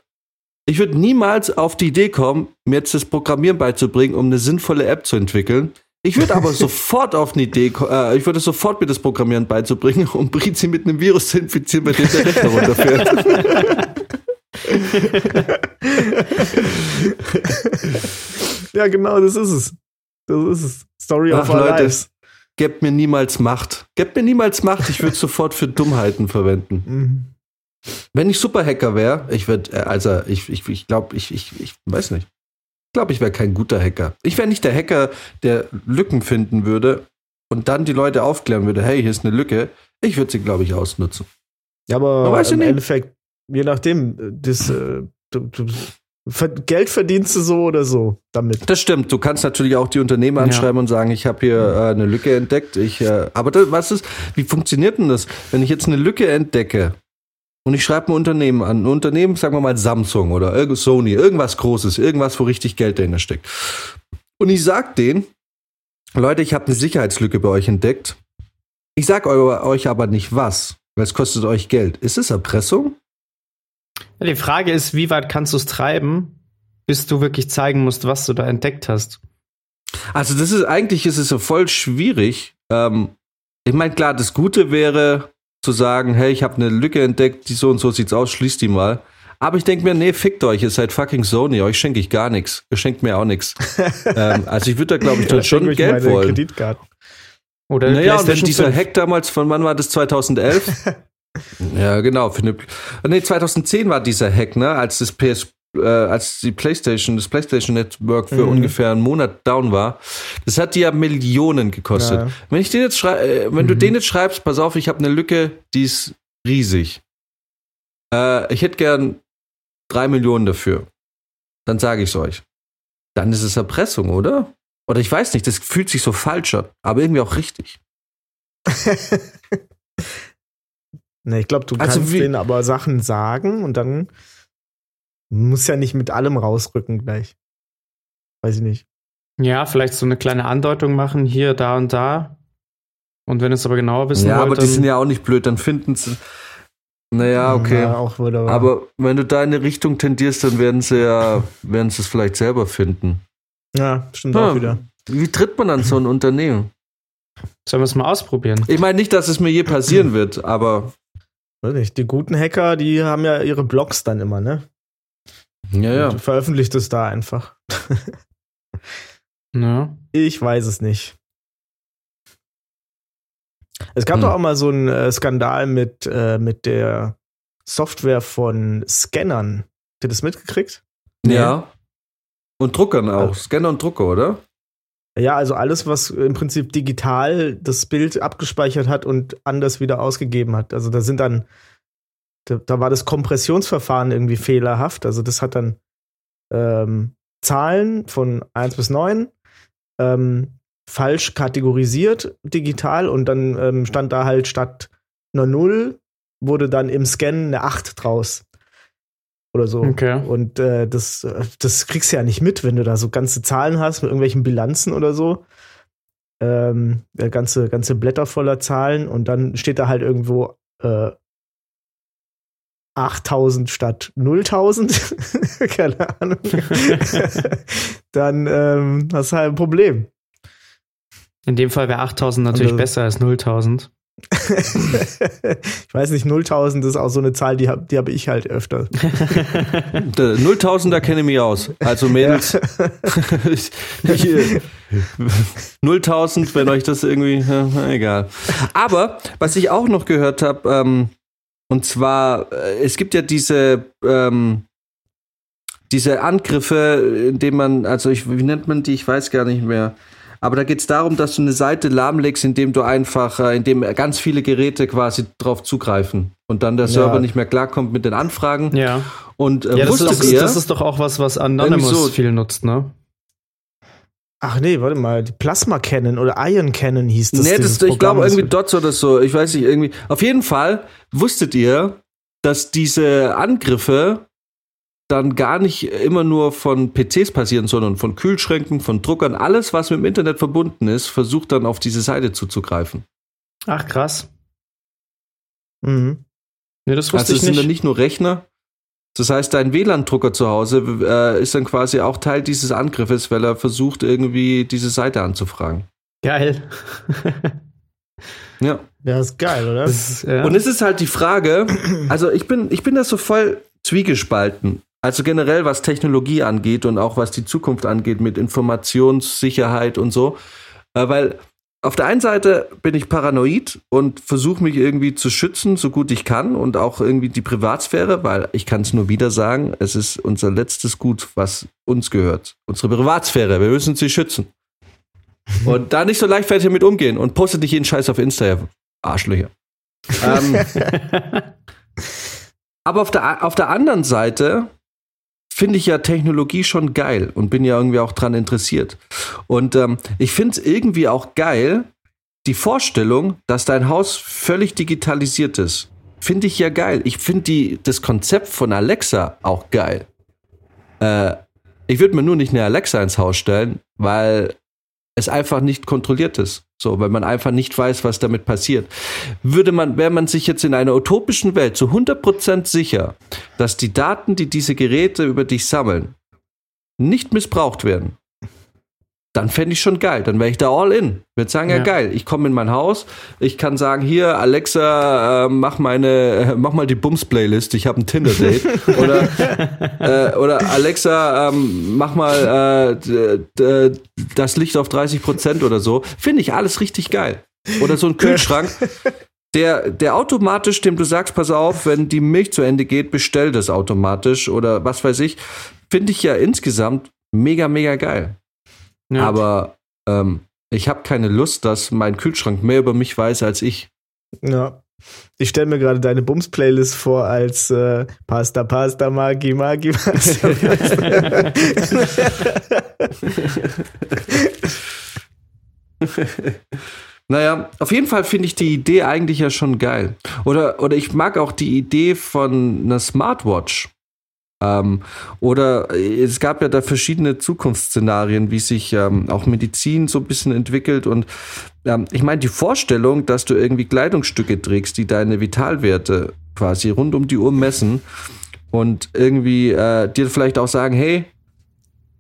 ich würde niemals auf die Idee kommen, mir jetzt das Programmieren beizubringen, um eine sinnvolle App zu entwickeln, Ich würde aber [LAUGHS] sofort auf eine Idee, äh, ich würde sofort mir das Programmieren beizubringen, um Brizi mit einem Virus zu infizieren, bei dem der Rechner runterfährt. [LAUGHS] [LAUGHS] Ja, genau, das ist es. Das ist es. Story Ach, of our Leute. lives. Gebt mir niemals Macht. Gebt mir niemals Macht, ich würde es [LAUGHS] sofort für Dummheiten verwenden. Mhm. Wenn ich Superhacker wäre, ich würde, äh, also ich, ich, ich glaube, ich, ich, ich weiß nicht. Ich glaube, ich wäre kein guter Hacker. Ich wäre nicht der Hacker, der Lücken finden würde und dann die Leute aufklären würde, hey, hier ist eine Lücke. Ich würde sie, glaube ich, ausnutzen. Ja, aber ja im. Endeffekt, je nachdem, das, äh, du, du, Geld verdienst du so oder so damit. Das stimmt. Du kannst natürlich auch die Unternehmen Ja. anschreiben und sagen, ich habe hier äh, eine Lücke entdeckt. Ich, äh, aber das, was ist, wie funktioniert denn das? Wenn ich jetzt eine Lücke entdecke und ich schreibe ein Unternehmen an, ein Unternehmen, sagen wir mal Samsung oder Sony, irgendwas Großes, irgendwas, wo richtig Geld dahinter steckt. Und ich sag denen, Leute, ich habe eine Sicherheitslücke bei euch entdeckt. Ich sag eu- euch aber nicht was, weil es kostet euch Geld. Ist es Erpressung? Die Frage ist, wie weit kannst du es treiben, bis du wirklich zeigen musst, was du da entdeckt hast? Also das ist eigentlich ist es so voll schwierig. Ähm, ich meine, klar, das Gute wäre zu sagen, hey, ich habe eine Lücke entdeckt, die so und so sieht's aus, schließt die mal. Aber ich denke mir, nee, fickt euch, ihr seid fucking Sony, euch schenke ich gar nichts. Ihr schenkt mir auch nichts. [LAUGHS] ähm, also ich würde da, glaube ich, dann schon euch Geld meine wollen. Kreditkarten. Oder Naja, und wenn dieser 5. Hack damals, von wann war das, 2011? [LAUGHS] ja, genau. Für eine, nee, 2010 war dieser Hack, ne, als das PS, äh, als die PlayStation, das PlayStation Network für Mhm. ungefähr einen Monat down war. Das hat die ja Millionen gekostet. Ja. Wenn ich den jetzt schrei äh, wenn du den jetzt schreibst, pass auf, ich habe eine Lücke, die ist riesig. Äh, ich hätte gern drei Millionen dafür. Dann sage ich es euch. Dann ist es Erpressung, oder? Oder ich weiß nicht, das fühlt sich so falsch an, aber irgendwie auch richtig. [LAUGHS] Ne, ich glaube, du Also kannst wie- denen aber Sachen sagen und dann muss ja nicht mit allem rausrücken gleich. Weiß ich nicht. Ja, vielleicht so eine kleine Andeutung machen, hier, da und da. Und wenn es aber genauer wissen ja, wollt, aber die sind ja auch nicht blöd, dann finden sie. Naja, okay. Ja, wahr. aber wenn du da in eine Richtung tendierst, dann werden sie ja, werden sie es vielleicht selber finden. ja, stimmt Ja. auch wieder. Wie tritt man an so ein [LAUGHS] Unternehmen? sollen wir es mal ausprobieren? Ich meine nicht, dass es mir je passieren wird, aber Weiß nicht. Die guten Hacker, die haben ja ihre Blogs dann immer, ne? ja, ja. Und veröffentlicht es da einfach. [LAUGHS] Ja. Ich weiß es nicht. Es gab Hm. doch auch mal so einen äh, Skandal mit, äh, mit der Software von Scannern. Habt ihr das mitgekriegt? Ja. Und Druckern auch. Also- Scanner und Drucker, oder? Ja, also alles, was im Prinzip digital das Bild abgespeichert hat und anders wieder ausgegeben hat. Also da sind dann, da, da war das Kompressionsverfahren irgendwie fehlerhaft. Also das hat dann ähm, Zahlen von 1 bis 9 ähm, falsch kategorisiert digital und dann ähm, stand da halt statt einer 0 wurde dann im Scan eine 8 draus. Oder so. Okay. Und äh, das, das kriegst du ja nicht mit, wenn du da so ganze Zahlen hast mit irgendwelchen Bilanzen oder so. Ähm, äh, ganze, ganze Blätter voller Zahlen und dann steht da halt irgendwo äh, 8000 statt 0.000. [LAUGHS] Keine Ahnung. [LAUGHS] dann ähm, hast du halt ein Problem. In dem Fall wäre 8000 natürlich Also- besser als 0.000. [LAUGHS] ich weiß nicht, 0.000 ist auch so eine Zahl, die habe die hab ich halt öfter. [LAUGHS] Der 0.000er kenne ich mich aus. Also Mädels, [LAUGHS] ich, 0.000, wenn euch das irgendwie, ja, egal. Aber, was ich auch noch gehört habe, ähm, und zwar, äh, es gibt ja diese, ähm, diese Angriffe, in denen man, also ich, wie nennt man die, ich weiß gar nicht mehr. Aber da geht es darum, dass du eine Seite lahmlegst, indem du einfach, äh, indem ganz viele Geräte quasi drauf zugreifen und dann der Ja. Server nicht mehr klarkommt mit den Anfragen. Ja. Und äh, ja, das wusstet ist, ihr, das ist doch auch was, was Anonymous so. viel nutzt, ne? Ach nee, warte mal, die Plasma Cannon oder Ion Cannon hieß das. nee, das, ich Programm, glaube irgendwie Dots oder so, ich weiß nicht, irgendwie. Auf jeden Fall wusstet ihr, dass diese Angriffe dann gar nicht immer nur von PCs passieren, sondern von Kühlschränken, von Druckern, alles, was mit dem Internet verbunden ist, versucht dann auf diese Seite zuzugreifen. Ach, krass. Mhm. Nee, das wusste Also es ich sind dann nicht. nicht nur Rechner, Das heißt, dein WLAN-Drucker zu Hause äh, ist dann quasi auch Teil dieses Angriffes, weil er versucht, irgendwie diese Seite anzufragen. Geil. Ja. Ja, ist geil, oder? Das ist, ja. Und es ist halt die Frage, also ich bin, ich bin da so voll zwiegespalten. Also generell, was Technologie angeht und auch was die Zukunft angeht mit Informationssicherheit und so. Äh, weil auf der einen Seite bin ich paranoid und versuche mich irgendwie zu schützen, so gut ich kann und auch irgendwie die Privatsphäre, weil ich kann es nur wieder sagen, es ist unser letztes Gut, was uns gehört. Unsere Privatsphäre, wir müssen sie schützen. [LAUGHS] Und da nicht so leichtfertig damit umgehen und postet nicht jeden Scheiß auf Insta, Arschlöcher. [LAUGHS] ähm, aber auf der, auf der anderen Seite finde ich ja Technologie schon geil und bin ja irgendwie auch dran interessiert. Und ähm, ich finde es irgendwie auch geil, die Vorstellung, dass dein Haus völlig digitalisiert ist. Finde ich ja geil. Ich finde das Konzept von Alexa auch geil. Äh, ich würde mir nur nicht eine Alexa ins Haus stellen, weil es einfach nicht kontrolliert ist. So, weil man einfach nicht weiß, was damit passiert. Würde man, wäre man sich jetzt in einer utopischen Welt zu 100% sicher, dass die Daten, die diese Geräte über dich sammeln, nicht missbraucht werden, dann fände ich schon geil. Dann wäre ich da all in. Würde sagen, ja, Ja. geil. Ich komme in mein Haus. Ich kann sagen, hier, Alexa, äh, mach meine, äh, mach mal die Bums-Playlist. Ich habe ein Tinder-Date. [LAUGHS] oder, äh, oder Alexa, ähm, mach mal äh, das Licht auf 30 Prozent oder so. Finde ich alles richtig geil. Oder so ein Kühlschrank. Der, der automatisch, dem du sagst, pass auf, wenn die Milch zu Ende geht, bestell das automatisch oder was weiß ich, finde ich ja insgesamt mega, mega geil. Ja. Aber ähm, ich habe keine Lust, dass mein Kühlschrank mehr über mich weiß als ich. Ja. Ich stelle mir gerade deine Bums-Playlist vor als äh, Pasta, Pasta, Magi, Magi, Pasta. [LAUGHS] Naja, auf jeden Fall finde ich die Idee eigentlich ja schon geil. Oder, oder ich mag auch die Idee von einer Smartwatch. Ähm, oder äh, es gab ja da verschiedene Zukunftsszenarien, wie sich ähm, auch Medizin so ein bisschen entwickelt. Und ähm, ich meine, die Vorstellung, dass du irgendwie Kleidungsstücke trägst, die deine Vitalwerte quasi rund um die Uhr messen und irgendwie äh, dir vielleicht auch sagen, hey,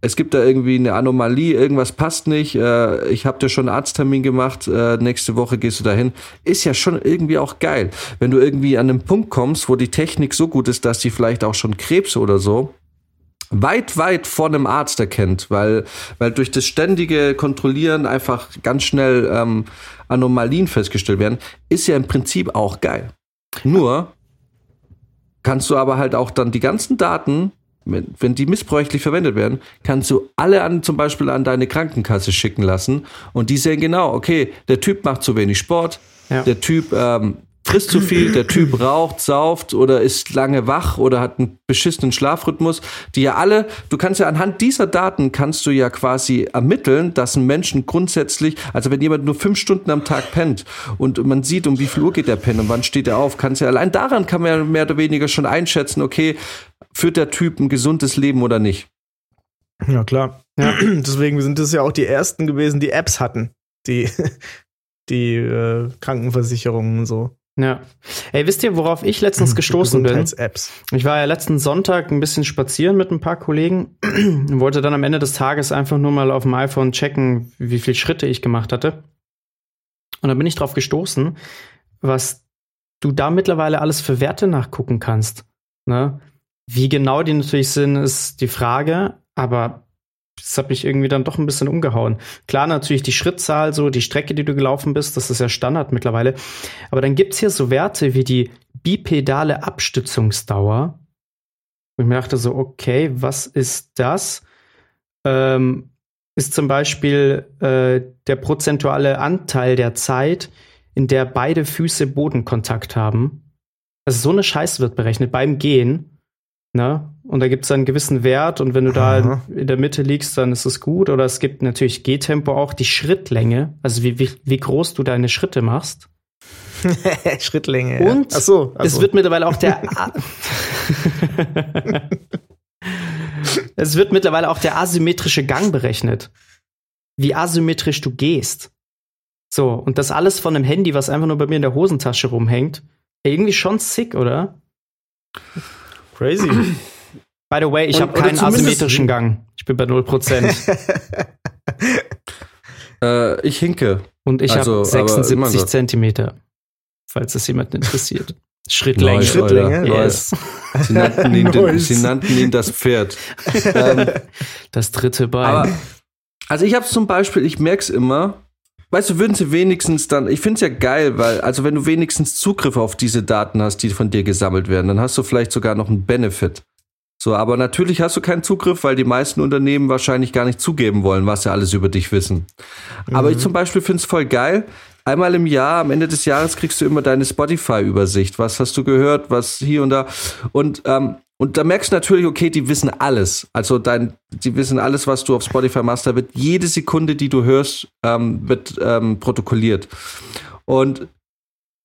es gibt da irgendwie eine Anomalie, irgendwas passt nicht, äh, ich habe dir schon einen Arzttermin gemacht, äh, nächste Woche gehst du dahin, ist ja schon irgendwie auch geil. Wenn du irgendwie an einen Punkt kommst, wo die Technik so gut ist, dass die vielleicht auch schon Krebs oder so weit, weit vor einem Arzt erkennt, weil, weil durch das ständige Kontrollieren einfach ganz schnell ähm, Anomalien festgestellt werden, ist ja im Prinzip auch geil. Nur kannst du aber halt auch dann die ganzen Daten, wenn, die missbräuchlich verwendet werden, kannst du alle an zum Beispiel an deine Krankenkasse schicken lassen und die sehen genau, okay, der Typ macht zu wenig Sport, Ja. der Typ ähm, frisst zu viel, der Typ raucht, sauft oder ist lange wach oder hat einen beschissenen Schlafrhythmus, die ja alle, du kannst ja anhand dieser Daten kannst du ja quasi ermitteln, dass ein Menschen grundsätzlich, also wenn jemand nur fünf Stunden am Tag pennt und man sieht, um wie viel Uhr geht der pennen und wann steht er auf, kannst ja allein daran kann man ja mehr oder weniger schon einschätzen, okay, führt der Typ ein gesundes Leben oder nicht. Ja, klar. Ja. [CLEARS THROAT] Deswegen sind es ja auch die ersten gewesen, die Apps hatten. Die, [LAUGHS] die äh, Krankenversicherungen und so. Ja. Ey, wisst ihr, worauf ich letztens [LAUGHS] gestoßen bin? Gesundheits-Apps. Ich war ja letzten Sonntag ein bisschen spazieren mit ein paar Kollegen und [CLEARS THROAT] wollte dann am Ende des Tages einfach nur mal auf dem iPhone checken, wie viele Schritte ich gemacht hatte. Und dann bin ich drauf gestoßen, was du da mittlerweile alles für Werte nachgucken kannst. Ne? Wie genau die natürlich sind, ist die Frage, aber das hat mich irgendwie dann doch ein bisschen umgehauen. Klar, natürlich die Schrittzahl, so die Strecke, die du gelaufen bist, das ist ja Standard mittlerweile. Aber dann gibt's hier so Werte wie die bipedale Abstützungsdauer. Und ich mir dachte so, okay, was ist das? Ähm, ist zum Beispiel äh, der prozentuale Anteil der Zeit, in der beide Füße Bodenkontakt haben. Also so eine Scheiße wird berechnet beim Gehen. Ne? Und da gibt es einen gewissen Wert und wenn du da Aha. in der Mitte liegst, dann ist es gut. Oder es gibt natürlich Gehtempo auch, die Schrittlänge, also wie, wie, wie groß du deine Schritte machst. [LAUGHS] Schrittlänge. ja. Und ach so, ach es so. wird mittlerweile auch der. [LAUGHS] es wird mittlerweile auch der asymmetrische Gang berechnet. Wie asymmetrisch du gehst. So, und das alles von einem Handy, was einfach nur bei mir in der Hosentasche rumhängt. Irgendwie schon sick, oder? Crazy. By the way, ich habe keinen asymmetrischen Gang. Ich bin bei 0%. [LAUGHS] Äh, ich hinke. Und ich Also, habe aber immer 76 so. Zentimeter. Falls das jemanden interessiert. [LAUGHS] Schrittlänge. Schrittlänge. Yes. Sie nannten ihn, [LAUGHS] sie nannten ihn das Pferd. ähm, Das dritte Bein. aber, also ich habe zum Beispiel, ich merke es immer, weißt du, würden sie wenigstens dann, ich finde es ja geil, weil, also wenn du wenigstens Zugriff auf diese Daten hast, die von dir gesammelt werden, dann hast du vielleicht sogar noch einen Benefit. So, aber natürlich hast du keinen Zugriff, weil die meisten Unternehmen wahrscheinlich gar nicht zugeben wollen, was sie alles über dich wissen. Aber ich zum Beispiel finde es voll geil. Einmal im Jahr, am Ende des Jahres, kriegst du immer deine Spotify-Übersicht. Was hast du gehört, was hier und da. Und, ähm, und da merkst du natürlich, okay, die wissen alles. Also dein, die wissen alles, was du auf Spotify machst. Da wird jede Sekunde, die du hörst, ähm, wird ähm, protokolliert. Und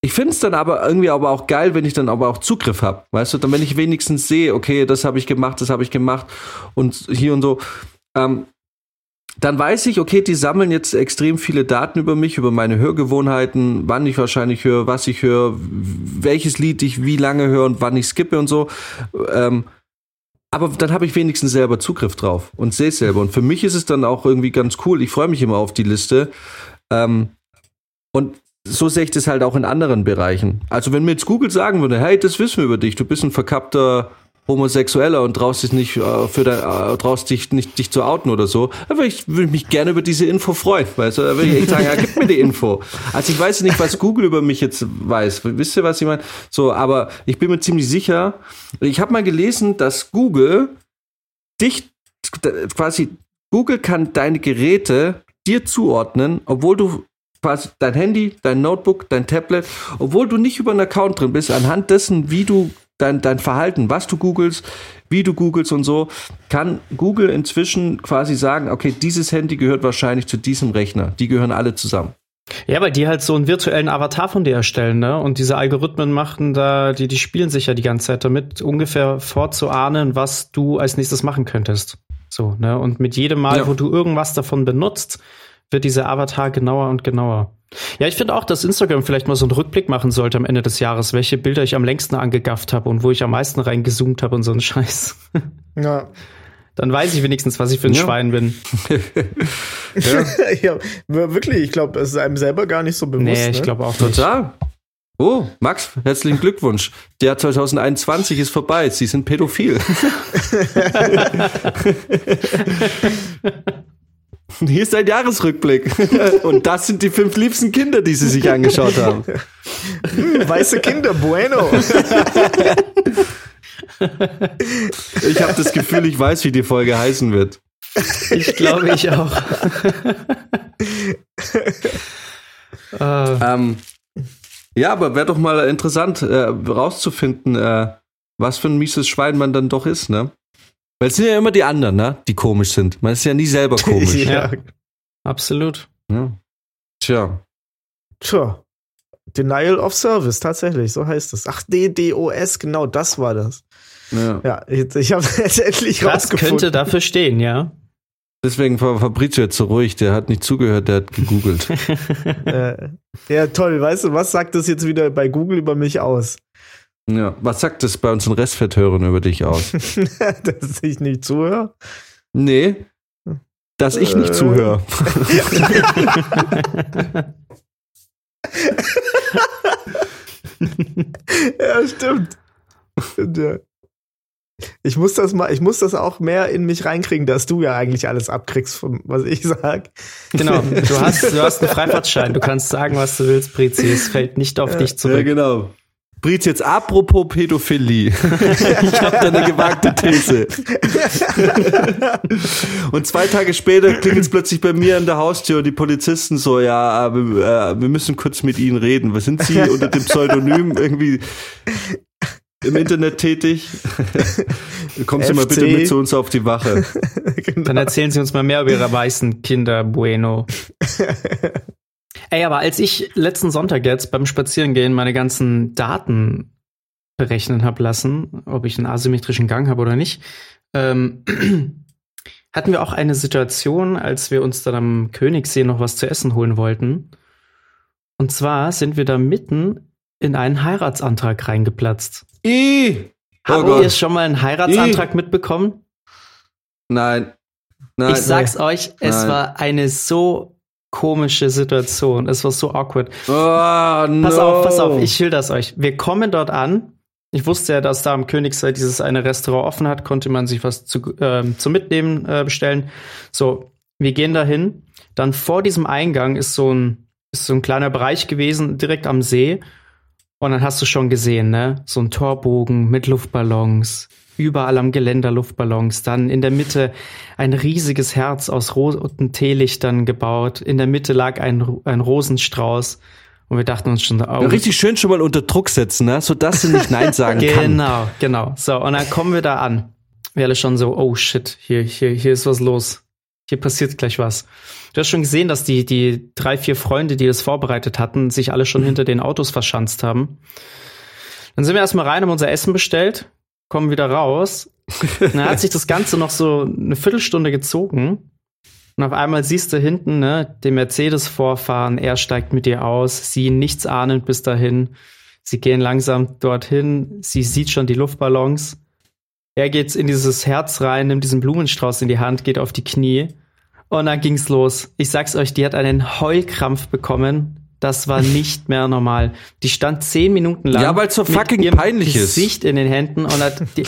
ich finde es dann aber irgendwie aber auch geil, wenn ich dann aber auch Zugriff habe. Weißt du, dann wenn ich wenigstens sehe, okay, das habe ich gemacht, das habe ich gemacht und hier und so. Ähm, dann weiß ich, okay, die sammeln jetzt extrem viele Daten über mich, über meine Hörgewohnheiten, wann ich wahrscheinlich höre, was ich höre, welches Lied ich wie lange höre und wann ich skippe und so. Ähm, aber dann habe ich wenigstens selber Zugriff drauf und sehe es selber. Und für mich ist es dann auch irgendwie ganz cool. Ich freue mich immer auf die Liste. Ähm, und so sehe ich das halt auch in anderen Bereichen. Also wenn mir jetzt Google sagen würde, hey, das wissen wir über dich, du bist ein verkappter Homosexueller und traust dich nicht äh, für dein, äh, traust dich nicht dich zu outen oder so, dann würde ich, würde ich mich gerne über diese Info freuen. Weißt du, da würde ich echt sagen, ja, gib mir die Info. Also ich weiß nicht, was Google über mich jetzt weiß. Wisst ihr, was ich meine? So, aber ich bin mir ziemlich sicher. Ich habe mal gelesen, dass Google dich quasi Google kann deine Geräte dir zuordnen, obwohl du quasi dein Handy, dein Notebook, dein Tablet, obwohl du nicht über einen Account drin bist, anhand dessen, wie du dein, dein Verhalten, was du googelst, wie du googelst und so, kann Google inzwischen quasi sagen, okay, dieses Handy gehört wahrscheinlich zu diesem Rechner. Die gehören alle zusammen. Ja, weil die halt so einen virtuellen Avatar von dir erstellen, ne? Und diese Algorithmen machen da, die, die spielen sich ja die ganze Zeit damit, ungefähr vorzuahnen, was du als nächstes machen könntest. So, ne? Und mit jedem Mal, Ja. wo du irgendwas davon benutzt, wird dieser Avatar genauer und genauer. Ja, ich finde auch, dass Instagram vielleicht mal so einen Rückblick machen sollte am Ende des Jahres, welche Bilder ich am längsten angegafft habe und wo ich am meisten reingezoomt habe und so einen Scheiß. [LAUGHS] Ja. Dann weiß ich wenigstens, was ich für ein Ja. Schwein bin. [LAUGHS] ja, [LAUGHS] wirklich, ich glaube, es ist einem selber gar nicht so bewusst. Nee, ich ne? glaube auch nicht. Total. Oh, Max, herzlichen Glückwunsch. Der Jahr 2021 ist vorbei. Sie sind pädophil. [LAUGHS] Hier ist ein Jahresrückblick. [LAUGHS] Und das sind die fünf liebsten Kinder, die Sie sich angeschaut haben. Hm, Weiße Kinder, bueno. [LAUGHS] Ich habe das Gefühl, ich weiß, wie die Folge heißen wird. Ich glaube, ich auch. äh, Ähm, ja, aber wäre doch mal interessant, äh, rauszufinden, äh, was für ein mieses Schwein man dann doch ist, ne? Weil es sind ja immer die anderen, ne? Die komisch sind. Man ist ja nie selber [LAUGHS] komisch. ja. Absolut. ja. Tja. Tja. Denial of Service, tatsächlich, so heißt es. Ach, DDoS, genau das war das. Ja. Ja, ich, ich habe es endlich Das rausgefunden. könnte dafür stehen, ja. Deswegen war Fabrizio jetzt so ruhig, der hat nicht zugehört, der hat gegoogelt. [LAUGHS] Äh, ja, toll, weißt du, was sagt das jetzt wieder bei Google über mich aus? Ja. Was sagt das bei unseren Restfetthörern über dich aus? [LAUGHS] Dass ich nicht zuhöre? Nee, dass ich nicht Äh. zuhöre. [LAUGHS] Ja, stimmt. Stimmt, ja. Ich muss das mal, ich muss das auch mehr in mich reinkriegen, dass du ja eigentlich alles abkriegst, von was ich sag. Genau. Du hast, du hast einen [LAUGHS] Freifahrtschein. Du kannst sagen, was du willst, Prizi. Es fällt nicht auf dich Ja, zurück. genau. Briz, jetzt apropos Pädophilie. [LAUGHS] ich habe da eine gewagte These. und zwei Tage später klingelt es plötzlich bei mir an der Haustür und die Polizisten so, ja, äh, wir, äh, wir müssen kurz mit Ihnen reden. Was sind Sie unter dem Pseudonym irgendwie im Internet tätig? [LAUGHS] Kommen Sie mal bitte mit zu uns auf die Wache. [LAUGHS] genau. Dann erzählen Sie uns mal mehr über Ihre weißen Kinder, Bueno. Ey, aber als ich letzten Sonntag jetzt beim Spazierengehen meine ganzen Daten berechnen habe lassen, ob ich einen asymmetrischen Gang habe oder nicht, ähm, [CLEARS THROAT] hatten wir auch eine Situation, als wir uns dann am Königssee noch was zu essen holen wollten. Und zwar sind wir da mitten in einen Heiratsantrag reingeplatzt. I, Habt Gott. ihr schon mal einen Heiratsantrag mitbekommen? Nein. Nein. ich sag's euch, es Nein. war eine so komische Situation. Es war so awkward. Oh, no. Pass auf, pass auf, ich schilder's euch. Wir kommen dort an. Ich wusste ja, dass da am Königsei dieses eine Restaurant offen hat, konnte man sich was zu, ähm, zum Mitnehmen äh, bestellen. So, wir gehen dahin. Dann vor diesem Eingang ist so ein, ist so ein kleiner Bereich gewesen, direkt am See. Und dann hast du schon gesehen, ne? So ein Torbogen mit Luftballons. Überall am Geländer Luftballons. Dann in der Mitte ein riesiges Herz aus roten Teelichtern gebaut. In der Mitte lag ein, ein Rosenstrauß. Und wir dachten uns schon, oh, Ja, richtig schön schon mal unter Druck setzen, ne? sodass sie nicht Nein sagen [LAUGHS] kann. Genau, genau. So, und dann kommen wir da an. Wir alle schon so, oh shit, hier, hier, hier ist was los. Hier passiert gleich was. Du hast schon gesehen, dass die, die drei, vier Freunde, die das vorbereitet hatten, sich alle schon hinter den Autos verschanzt haben. Dann sind wir erstmal rein, haben unser Essen bestellt, kommen wieder raus. [LAUGHS] Und dann hat sich das Ganze noch so eine Viertelstunde gezogen. Und auf einmal siehst du hinten, ne, den Mercedes vorfahren, er steigt mit dir aus, sie nichts ahnend bis dahin. Sie gehen langsam dorthin, sie sieht schon die Luftballons. Er geht in dieses Herz rein, nimmt diesen Blumenstrauß in die Hand, geht auf die Knie. Und dann ging's los. Ich sag's euch, die hat einen Heulkrampf bekommen. Das war nicht mehr normal. Die stand zehn Minuten lang. Ja, weil's so fucking peinlich ist. Gesicht in den Händen und hat die,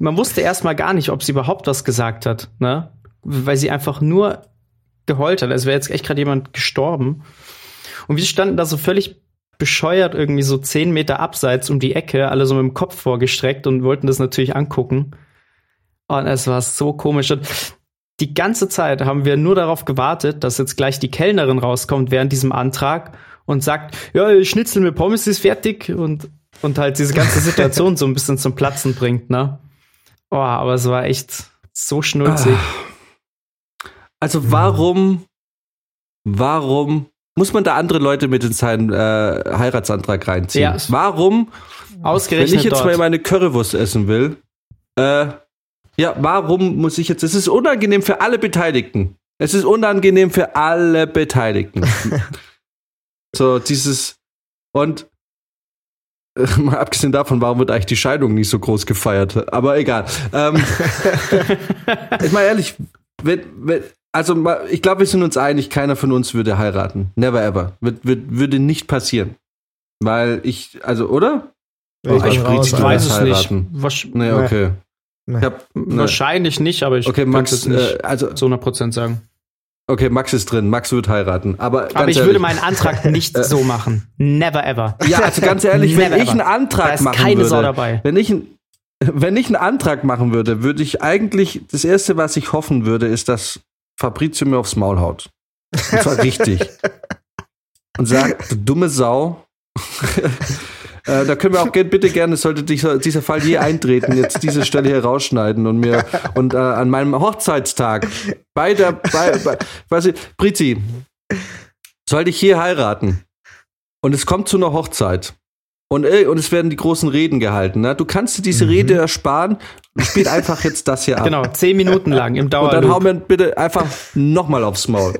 man wusste erstmal gar nicht, ob sie überhaupt was gesagt hat, ne? Weil sie einfach nur geheult hat. als wäre jetzt echt gerade jemand gestorben. Und wir standen da so völlig bescheuert irgendwie so zehn Meter abseits um die Ecke, alle so mit dem Kopf vorgestreckt und wollten das natürlich angucken. Und es war so komisch. Und die ganze Zeit haben wir nur darauf gewartet, dass jetzt gleich die Kellnerin rauskommt während diesem Antrag und sagt, ja, Schnitzel mit Pommes ist fertig und, und halt diese ganze Situation so ein bisschen zum Platzen bringt, ne? Oh, aber es war echt so schnulzig. Also warum, warum muss man da andere Leute mit in seinen äh, Heiratsantrag reinziehen? Ja. Warum, Ausgerechnet wenn ich jetzt dort. mal meine Currywurst essen will, äh, ja, warum muss ich jetzt, es ist unangenehm für alle Beteiligten. Es ist unangenehm für alle Beteiligten. [LAUGHS] so, dieses, und äh, [LAUGHS] mal abgesehen davon, warum wird eigentlich die Scheidung nicht so groß gefeiert? Aber egal. Ähm, [LAUGHS] ich meine ehrlich, wenn, wenn, also ich glaube, wir sind uns einig, keiner von uns würde heiraten. Never ever. Wird, wird, würde nicht passieren. Weil ich, also, oder? Ich raus, ich ich weiß es Alter. nicht. heiraten. Wasch Nee, okay. Nee. Ich hab, nee. Wahrscheinlich nicht, aber ich Okay, kann es nicht äh, also, zu 100% sagen. Okay, Max ist drin. Max wird heiraten. Aber, Aber ich ehrlich, würde meinen Antrag [LAUGHS] nicht so machen. Never ever. Ja, also ganz ehrlich, wenn ich einen Antrag ist machen keine würde, Sau dabei. wenn ich ein, wenn ich einen Antrag machen würde, würde ich eigentlich das erste, was ich hoffen würde, ist, dass Fabrizio mir aufs Maul haut. Und zwar [LAUGHS] richtig. Und sagt, du dumme Sau. [LAUGHS] äh, da können wir auch bitte gerne, sollte dieser, dieser Fall je eintreten, jetzt diese Stelle hier rausschneiden und mir und äh, an meinem Hochzeitstag bei der, bei, bei weiß ich, Brizi, sollte ich hier heiraten und es kommt zu einer Hochzeit und, äh, und es werden die großen Reden gehalten. Ne? Du kannst dir diese Rede ersparen. Spiel einfach jetzt das hier ab. Genau, zehn Minuten lang im Und dann hau mir bitte einfach nochmal aufs Maul.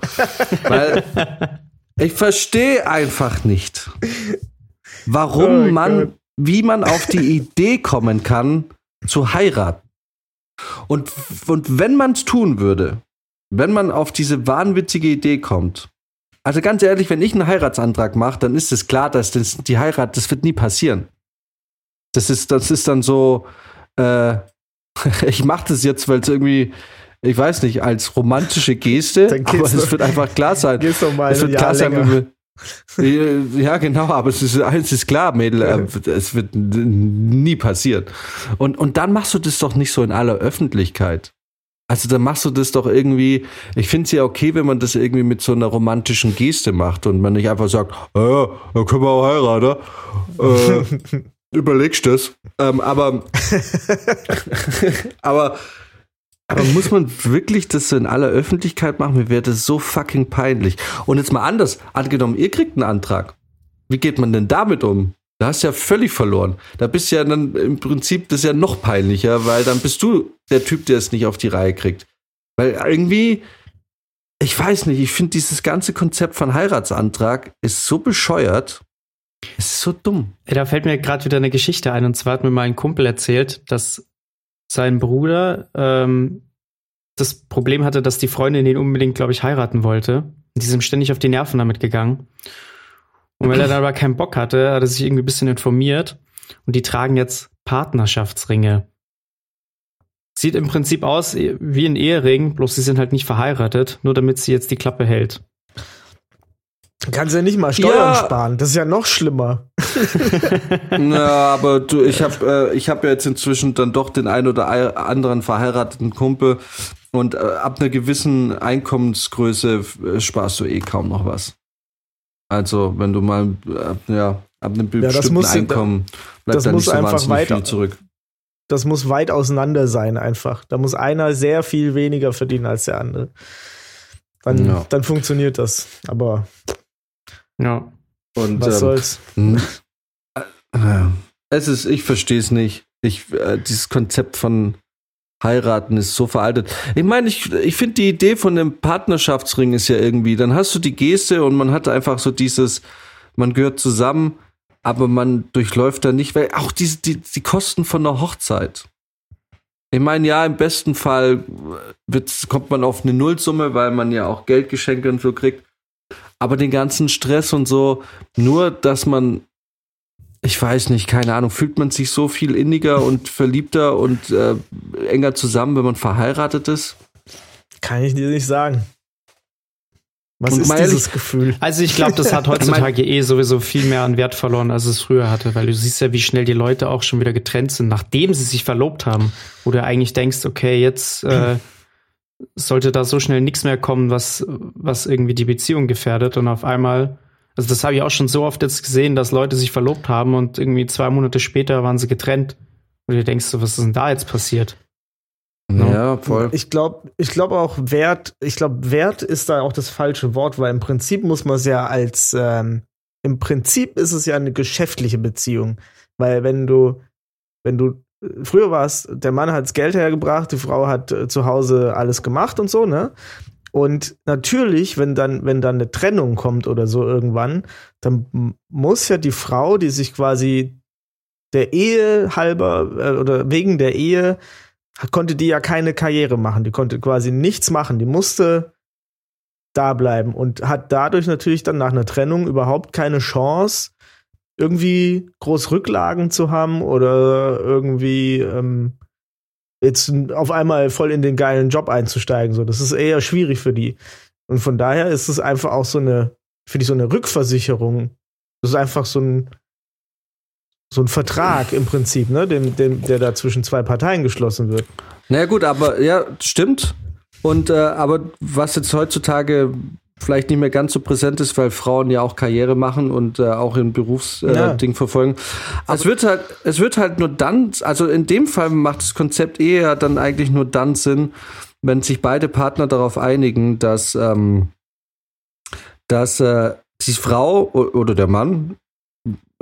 Weil [LAUGHS] ich verstehe einfach nicht, warum Oh man, Gott. wie man auf die [LAUGHS] Idee kommen kann, zu heiraten. Und, und wenn man es tun würde, wenn man auf diese wahnwitzige Idee kommt, also ganz ehrlich, wenn ich einen Heiratsantrag mache, dann ist es klar, dass das, die Heirat, das wird nie passieren. Das ist, das ist dann so, äh, [LAUGHS] ich mache das jetzt, weil es irgendwie, ich weiß nicht, als romantische Geste, aber es wird einfach klar sein. Es wird klar sein, wenn wir, ja, genau, aber es ist, eins ist klar, Mädel, Ja. äh, es wird nie passieren. Und, und dann machst du das doch nicht so in aller Öffentlichkeit. Also dann machst du das doch irgendwie, ich finde es ja okay, wenn man das irgendwie mit so einer romantischen Geste macht und man nicht einfach sagt, ja, dann können wir auch heiraten. Äh, [LAUGHS] überlegst das. Ähm, aber, [LAUGHS] aber, aber muss man wirklich das so in aller Öffentlichkeit machen? Mir wäre das so fucking peinlich. Und jetzt mal anders, angenommen, ihr kriegt einen Antrag. Wie geht man denn damit um? Da hast du ja völlig verloren. Da bist du ja dann im Prinzip das ja noch peinlicher, weil dann bist du der Typ, der es nicht auf die Reihe kriegt. Weil irgendwie, ich weiß nicht, ich finde dieses ganze Konzept von Heiratsantrag ist so bescheuert. Es ist so dumm. Da fällt mir gerade wieder eine Geschichte ein. Und zwar hat mir mal ein Kumpel erzählt, dass sein Bruder ähm, das Problem hatte, dass die Freundin ihn unbedingt, glaube ich, heiraten wollte. Die sind ständig auf die Nerven damit gegangen. Und weil er dann aber keinen Bock hatte, hat er sich irgendwie ein bisschen informiert. Und die tragen jetzt Partnerschaftsringe. Sieht im Prinzip aus wie ein Ehering, bloß sie sind halt nicht verheiratet, nur damit sie jetzt die Klappe hält. Du kannst ja nicht mal Steuern Ja. sparen. Das ist ja noch schlimmer. [LAUGHS] Na, aber du, ich habe äh, ich hab ja jetzt inzwischen dann doch den ein oder anderen verheirateten Kumpel und äh, ab einer gewissen Einkommensgröße äh, sparst du eh kaum noch was. Also, wenn du mal, äh, ja, ab einem das bestimmten muss- Einkommen bleibt das da muss nicht so einfach wahnsinnig weiter- viel zurück. Das muss weit auseinander sein, einfach. Da muss einer sehr viel weniger verdienen als der andere. Dann, Ja. dann funktioniert das. Aber Ja. Und, was ähm, soll's? Hm. Äh, Es ist, ich verstehe es nicht. Ich, äh, dieses Konzept von heiraten ist so veraltet. Ich meine, ich, ich finde die Idee von einem Partnerschaftsring ist ja irgendwie, dann hast du die Geste und man hat einfach so dieses, man gehört zusammen, aber man durchläuft da nicht, weil auch diese, die, die Kosten von einer Hochzeit. Ich meine, ja, im besten Fall wird, kommt man auf eine Nullsumme, weil man ja auch Geldgeschenke und so kriegt. Aber den ganzen Stress und so, nur dass man, ich weiß nicht, keine Ahnung, fühlt man sich so viel inniger und [LAUGHS] verliebter und äh, enger zusammen, wenn man verheiratet ist? Kann ich dir nicht sagen. Was Und ist dieses ehrlich- Gefühl? Also ich glaube, das hat [LAUGHS] heutzutage eh sowieso viel mehr an Wert verloren, als es früher hatte, weil du siehst ja, wie schnell die Leute auch schon wieder getrennt sind, nachdem sie sich verlobt haben. Wo du eigentlich denkst, okay, jetzt äh, [LAUGHS] sollte da so schnell nichts mehr kommen, was, was irgendwie die Beziehung gefährdet. Und auf einmal, also das habe ich auch schon so oft jetzt gesehen, dass Leute sich verlobt haben und irgendwie zwei Monate später waren sie getrennt. Und du denkst so, was ist denn da jetzt passiert? No. Ja, voll. Ich glaube ich glaub auch Wert, ich glaube Wert ist da auch das falsche Wort, weil im Prinzip muss man es ja als, ähm, im Prinzip ist es ja eine geschäftliche Beziehung. Weil wenn du, wenn du, früher war es, der Mann hat das Geld hergebracht, die Frau hat äh, zu Hause alles gemacht und so, ne? Und natürlich, wenn dann, wenn dann eine Trennung kommt oder so irgendwann, dann muss ja die Frau, die sich quasi der Ehe halber äh, oder wegen der Ehe konnte die ja keine Karriere machen. Die konnte quasi nichts machen. Die musste da bleiben und hat dadurch natürlich dann nach einer Trennung überhaupt keine Chance, irgendwie groß Rücklagen zu haben oder irgendwie ähm, jetzt auf einmal voll in den geilen Job einzusteigen. So, das ist eher schwierig für die. Und von daher ist es einfach auch so eine, finde ich, so eine Rückversicherung. Das ist einfach so ein so ein Vertrag im Prinzip, ne, den, den, der da zwischen zwei Parteien geschlossen wird. Naja gut, aber ja, stimmt. Und äh, aber was jetzt heutzutage vielleicht nicht mehr ganz so präsent ist, weil Frauen ja auch Karriere machen und äh, auch im Berufsding äh, Ja. Verfolgen. es wird halt, es wird halt nur dann, also in dem Fall macht das Konzept eher dann eigentlich nur dann Sinn, wenn sich beide Partner darauf einigen, dass, ähm, dass äh, die Frau oder der Mann,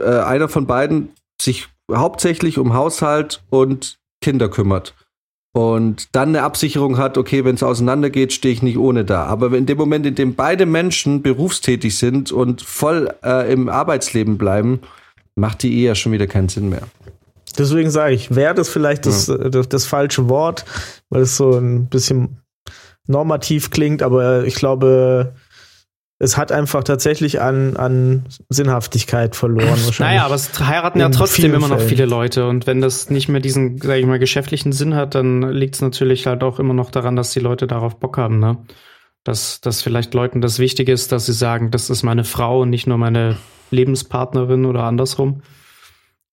äh, einer von beiden, sich hauptsächlich um Haushalt und Kinder kümmert und dann eine Absicherung hat, okay, wenn es auseinandergeht, stehe ich nicht ohne da. Aber in dem Moment, in dem beide Menschen berufstätig sind und voll äh, im Arbeitsleben bleiben, macht die Ehe ja schon wieder keinen Sinn mehr. Deswegen sage ich, Wert ist vielleicht das, äh, das, das falsche Wort, weil es so ein bisschen normativ klingt, aber ich glaube, es hat einfach tatsächlich an, an Sinnhaftigkeit verloren. Wahrscheinlich. Naja, aber es heiraten ja trotzdem immer noch Fällen. viele Leute. Und wenn das nicht mehr diesen, sag ich mal, geschäftlichen Sinn hat, dann liegt es natürlich halt auch immer noch daran, dass die Leute darauf Bock haben, ne? Dass, dass vielleicht Leuten das wichtig ist, dass sie sagen, das ist meine Frau und nicht nur meine Lebenspartnerin oder andersrum.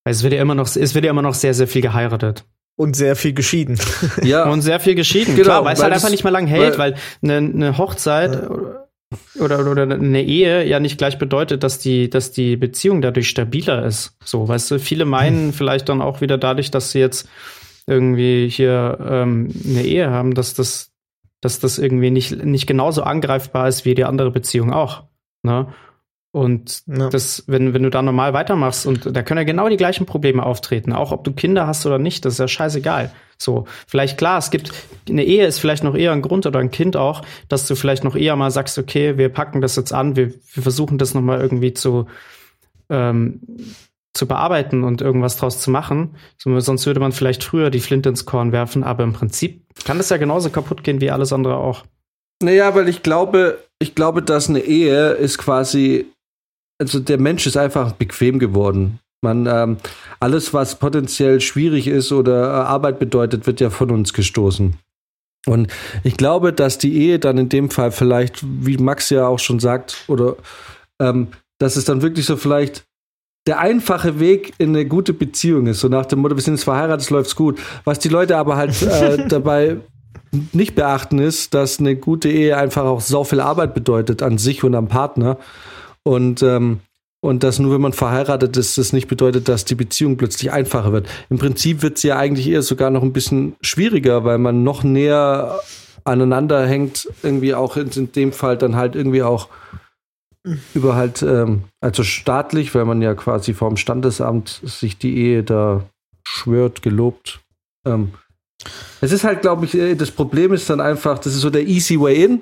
Weil es wird ja immer noch, es wird ja immer noch sehr, sehr viel geheiratet. Und sehr viel geschieden. Ja, Und sehr viel geschieden. Genau, Klar, weil es weil halt das- einfach nicht mehr lang hält, weil eine, eine Hochzeit oder, oder eine Ehe ja nicht gleich bedeutet, dass die, dass die Beziehung dadurch stabiler ist. So, weißt du, viele meinen vielleicht dann auch wieder dadurch, dass sie jetzt irgendwie hier ähm, eine Ehe haben, dass das, dass das irgendwie nicht, nicht genauso angreifbar ist wie die andere Beziehung auch. Ne? Und Ja. das, wenn, wenn du da normal weitermachst und da können ja genau die gleichen Probleme auftreten, auch ob du Kinder hast oder nicht, das ist ja scheißegal. So, vielleicht klar, es gibt, eine Ehe ist vielleicht noch eher ein Grund oder ein Kind auch, dass du vielleicht noch eher mal sagst, okay, wir packen das jetzt an, wir, wir versuchen das nochmal irgendwie zu, ähm, zu bearbeiten und irgendwas draus zu machen. So, sonst würde man vielleicht früher die Flinte ins Korn werfen, aber im Prinzip kann das ja genauso kaputt gehen wie alles andere auch. Naja, weil ich glaube, ich glaube, dass eine Ehe ist quasi, also der Mensch ist einfach bequem geworden. Man, ähm, alles, was potenziell schwierig ist oder äh, Arbeit bedeutet, wird ja von uns gestoßen. Und ich glaube, dass die Ehe dann in dem Fall vielleicht, wie Max ja auch schon sagt, oder ähm, dass es dann wirklich so vielleicht der einfache Weg in eine gute Beziehung ist. So nach dem Motto, wir sind jetzt verheiratet, es läuft's gut. Was die Leute aber halt äh, [LAUGHS] dabei nicht beachten ist, dass eine gute Ehe einfach auch so viel Arbeit bedeutet an sich und am Partner. Und, ähm, und dass nur wenn man verheiratet ist, das nicht bedeutet, dass die Beziehung plötzlich einfacher wird. Im Prinzip wird sie ja eigentlich eher sogar noch ein bisschen schwieriger, weil man noch näher aneinander hängt, irgendwie auch in, dem Fall dann halt irgendwie auch über halt, ähm, also staatlich, weil man ja quasi vom Standesamt sich die Ehe da schwört, gelobt. Ähm, es ist halt, glaube ich, äh, das Problem ist dann einfach, das ist so der easy way in.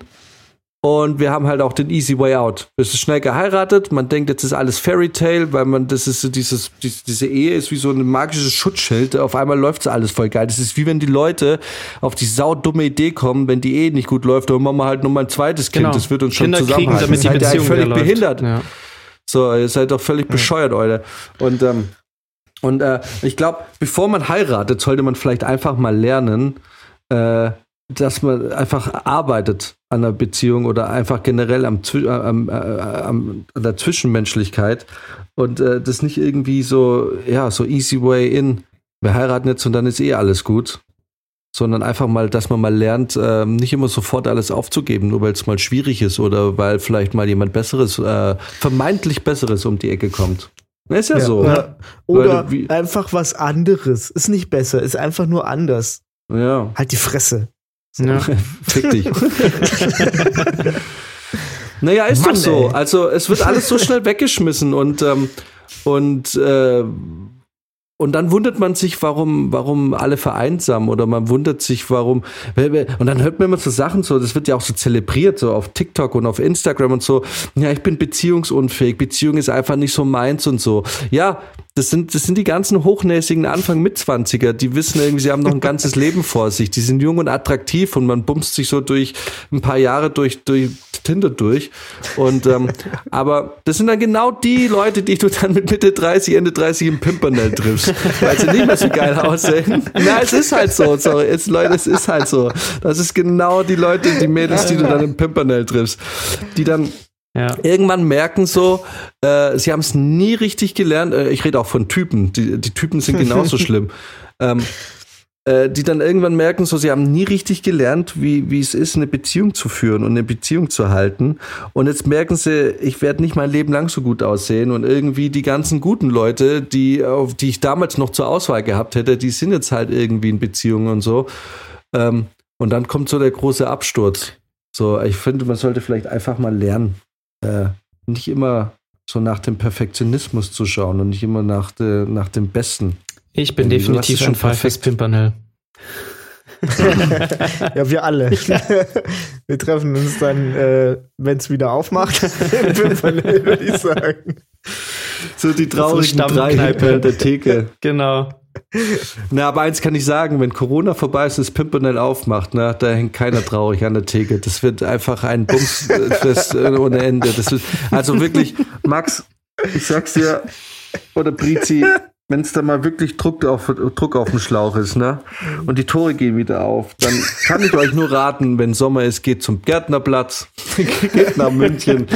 Und wir haben halt auch den easy way out. Es ist schnell geheiratet, man denkt, jetzt ist alles Fairy Tale, weil man, das ist so dieses, diese, diese Ehe ist wie so ein magisches Schutzschild. Auf einmal läuft alles voll geil. Das ist wie wenn die Leute auf die saudumme Idee kommen, wenn die Ehe nicht gut läuft, dann machen wir halt nur mal ein zweites Kind. Genau. Das wird uns schon Kinder kriegen, zusammenhalten. damit die Beziehung völlig behindert. Ja. So, ihr seid doch völlig bescheuert, Leute. Und, ähm, und äh, ich glaube, bevor man heiratet, sollte man vielleicht einfach mal lernen, äh, dass man einfach arbeitet an der Beziehung oder einfach generell am, äh, am, äh, am, an der Zwischenmenschlichkeit und äh, das nicht irgendwie so, ja, so easy way in. Wir heiraten jetzt und dann ist eh alles gut. Sondern einfach mal, dass man mal lernt, ähm, nicht immer sofort alles aufzugeben, nur weil es mal schwierig ist oder weil vielleicht mal jemand Besseres, äh, vermeintlich Besseres um die Ecke kommt. Ist ja, so. Ja. Oder wie- einfach was anderes. Ist nicht besser, ist einfach nur anders. Ja, Halt die Fresse. Ja. fick dich. naja, ist Mann, doch so. ey. Also es wird alles so schnell weggeschmissen und ähm, und äh, und dann wundert man sich, warum, warum alle vereinsamen oder man wundert sich, warum. Und dann hört man immer so Sachen so, das wird ja auch so zelebriert, so auf TikTok und auf Instagram und so. Ja, ich bin beziehungsunfähig, Beziehung ist einfach nicht so meins und so. Ja, das sind, das sind die ganzen hochnäsigen Anfang Mitzwanziger, die wissen irgendwie, sie haben noch ein ganzes [LAUGHS] Leben vor sich. Die sind jung und attraktiv und man bumst sich so durch ein paar Jahre durch, durch Tinder durch. Und ähm, [LAUGHS] aber das sind dann genau die Leute, die du dann mit Mitte 30, Ende 30 im Pimpernel triffst, weil sie nicht mehr so geil [LAUGHS] aussehen. Na, es ist halt so, sorry, es, Leute, es ist halt so. Das ist genau die Leute, die Mädels, die du dann im Pimpernel triffst, die dann Ja. irgendwann merken so, äh, sie haben es nie richtig gelernt. Äh, ich rede auch von Typen. Die, die Typen sind genauso [LAUGHS] schlimm. Ähm, äh, die dann irgendwann merken so, sie haben nie richtig gelernt, wie, wie es ist, eine Beziehung zu führen und eine Beziehung zu halten. Und jetzt merken sie, ich werde nicht mein Leben lang so gut aussehen. Und irgendwie die ganzen guten Leute, die, auf die ich damals noch zur Auswahl gehabt hätte, die sind jetzt halt irgendwie in Beziehungen und so. Ähm, und dann kommt so der große Absturz. So, ich finde, man sollte vielleicht einfach mal lernen, äh, nicht immer so nach dem Perfektionismus zu schauen und nicht immer nach, de, nach dem Besten. Ich bin Irgendwie definitiv schon perfekt. Pimpernel. [LAUGHS] Ja, wir alle. [LAUGHS] wir treffen uns dann, äh, wenn es wieder aufmacht, [LAUGHS] im Pimpernel, würde ich sagen. So die traurigen Stammkneipe. drei der Theke. Genau. [LAUGHS] Na, aber eins kann ich sagen, wenn Corona vorbei ist und das Pimpernel aufmacht, na, da hängt keiner traurig an der Theke. Das wird einfach ein Bumsfest [LAUGHS] ohne Ende. Das wird, also wirklich, Max, ich sag's dir, oder Brizi, wenn es da mal wirklich Druck auf, Druck auf dem Schlauch ist, ne? Und die Tore gehen wieder auf, dann kann ich euch nur raten, wenn Sommer ist, geht zum Gärtnerplatz, [LAUGHS] geht nach München.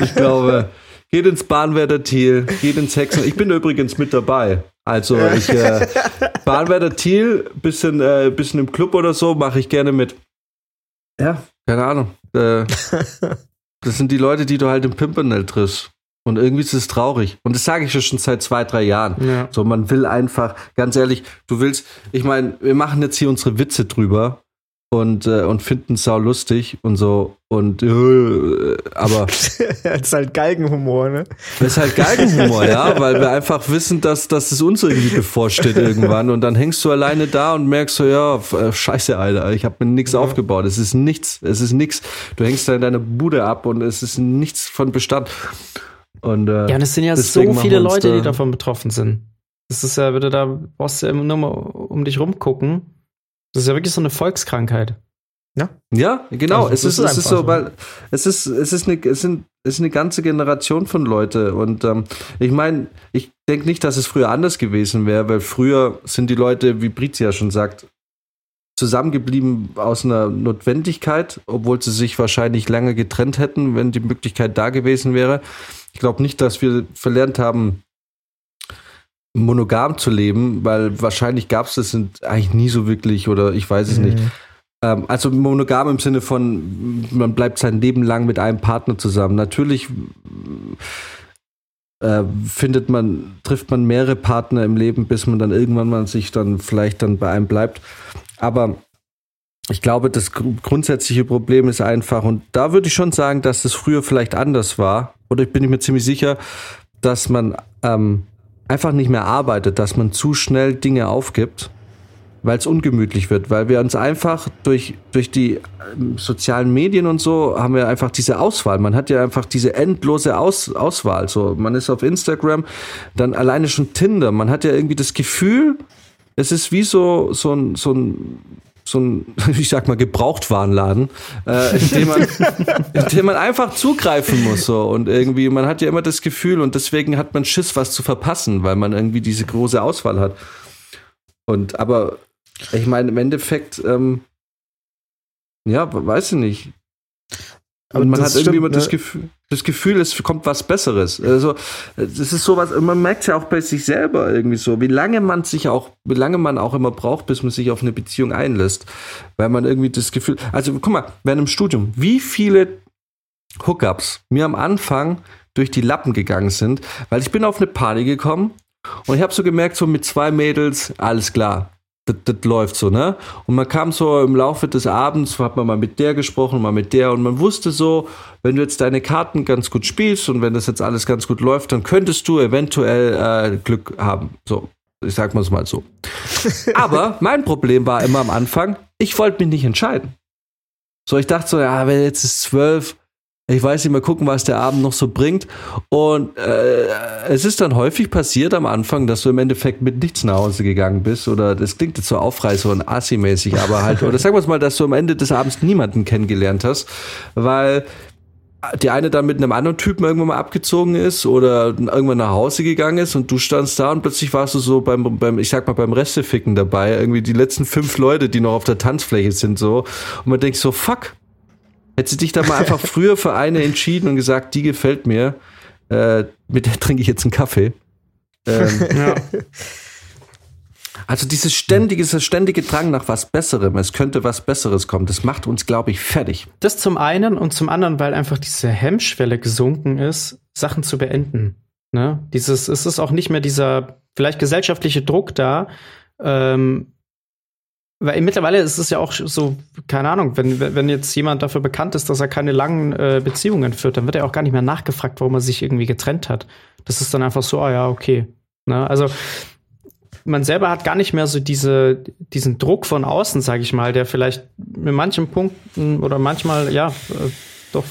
Ich glaube, geht ins Bahnwerder Thiel, geht ins Hexen. Ich bin übrigens mit dabei. Also ich äh, [LAUGHS] Bahnwerder Thiel, bisschen, äh, bisschen im Club oder so, mache ich gerne mit. Ja, keine Ahnung. Äh, [LAUGHS] das sind die Leute, die du halt im Pimpernel triffst. Und irgendwie ist es traurig. Und das sage ich ja schon seit zwei, drei Jahren. Ja. So, man will einfach, ganz ehrlich, du willst, ich meine, wir machen jetzt hier unsere Witze drüber und, äh, und finden es sau lustig und so. Und äh, aber [LAUGHS] das ist halt Galgenhumor, ne? das ist halt Galgenhumor, ja, weil wir einfach wissen, dass, dass es uns irgendwie bevorsteht irgendwann. Und dann hängst du alleine da und merkst so, ja, äh, scheiße, Alter, ich habe mir nichts aufgebaut. Es ist nichts, es ist nichts. Du hängst da in deiner Bude ab und es ist nichts von Bestand. Und, äh, Ja, und es sind ja so viele Leute, da- die davon betroffen sind. Das ist ja, wenn du da brauchst du ja immer nur mal um dich rumgucken. Das ist ja wirklich so eine Volkskrankheit. Ja, genau. Also, es ist, ist es ist einfach so, so. weil es ist, es ist eine, es sind, es ist eine ganze Generation von Leute. Und ähm, ich meine, ich denke nicht, dass es früher anders gewesen wäre, weil früher sind die Leute, wie Brizia schon sagt, zusammengeblieben aus einer Notwendigkeit, obwohl sie sich wahrscheinlich lange getrennt hätten, wenn die Möglichkeit da gewesen wäre. Ich glaube nicht, dass wir verlernt haben, monogam zu leben, weil wahrscheinlich gab es das eigentlich nie so wirklich oder ich weiß es nicht. Mhm. Ähm, also monogam im Sinne von, man bleibt sein Leben lang mit einem Partner zusammen. Natürlich äh, findet man, trifft man mehrere Partner im Leben, bis man dann irgendwann mal sich dann vielleicht dann bei einem bleibt. Aber ich glaube, das gru- grundsätzliche Problem ist einfach, und da würde ich schon sagen, dass das früher vielleicht anders war, oder ich bin mir ziemlich sicher, dass man ähm, einfach nicht mehr arbeitet, dass man zu schnell Dinge aufgibt weil es ungemütlich wird, weil wir uns einfach durch, durch die ähm, sozialen Medien und so haben wir einfach diese Auswahl. Man hat ja einfach diese endlose Aus, Auswahl. So, man ist auf Instagram, dann alleine schon Tinder. Man hat ja irgendwie das Gefühl, es ist wie so, so ein, so ein, so ein, [LAUGHS] ich sag mal, Gebrauchtwarenladen, äh, in, dem man, [LAUGHS] in dem man einfach zugreifen muss. So. Und irgendwie, man hat ja immer das Gefühl und deswegen hat man Schiss, was zu verpassen, weil man irgendwie diese große Auswahl hat. Und aber ich meine, im Endeffekt, ähm, ja, weiß ich nicht. Aber Und man das hat irgendwie immer das ne? Gefühl, das Gefühl, es kommt was Besseres. Also, das ist sowas, man merkt ja auch bei sich selber irgendwie so, wie lange man sich auch, wie lange man auch immer braucht, bis man sich auf eine Beziehung einlässt. Weil man irgendwie das Gefühl, also guck mal, während im Studium, wie viele Hookups mir am Anfang durch die Lappen gegangen sind, weil ich bin auf eine Party gekommen und ich habe so gemerkt, so mit zwei Mädels, alles klar. Das, das läuft so, ne? Und man kam so im Laufe des Abends, hat man mal mit der gesprochen, mal mit der und man wusste so, wenn du jetzt deine Karten ganz gut spielst und wenn das jetzt alles ganz gut läuft, dann könntest du eventuell äh, Glück haben. So, ich sag mal es mal so. [LAUGHS] Aber mein Problem war immer am Anfang, ich wollte mich nicht entscheiden. So, ich dachte so, ja, wenn jetzt ist zwölf, ich weiß nicht, mal gucken, was der Abend noch so bringt. Und äh, es ist dann häufig passiert am Anfang, dass du im Endeffekt mit nichts nach Hause gegangen bist. Oder das klingt jetzt so aufreißer und assi-mäßig, aber halt, oder sagen wir es mal, dass du am Ende des Abends niemanden kennengelernt hast, weil die eine dann mit einem anderen Typen irgendwann mal abgezogen ist oder irgendwann nach Hause gegangen ist und du standst da und plötzlich warst du so beim, beim ich sag mal, beim Resteficken dabei. Irgendwie die letzten fünf Leute, die noch auf der Tanzfläche sind, so. Und man denkt so, fuck. Hättest du dich da mal einfach [LAUGHS] früher für eine entschieden und gesagt, die gefällt mir, äh, mit der trinke ich jetzt einen Kaffee. Ähm, [LAUGHS] Ja. also dieses ständige, dieser ständige Drang nach was Besserem, es könnte was Besseres kommen, das macht uns, glaube ich, fertig. Das zum einen und zum anderen, weil einfach diese Hemmschwelle gesunken ist, Sachen zu beenden. Ne? Dieses, es ist auch nicht mehr dieser vielleicht gesellschaftliche Druck da. Ähm, weil mittlerweile ist es ja auch so, keine Ahnung, wenn, wenn jetzt jemand dafür bekannt ist, dass er keine langen äh, Beziehungen führt, dann wird er auch gar nicht mehr nachgefragt, warum er sich irgendwie getrennt hat. Das ist dann einfach so, ah ja, okay. Ne? Also man selber hat gar nicht mehr so diese, diesen Druck von außen, sage ich mal, der vielleicht in manchen Punkten oder manchmal, ja, äh, doch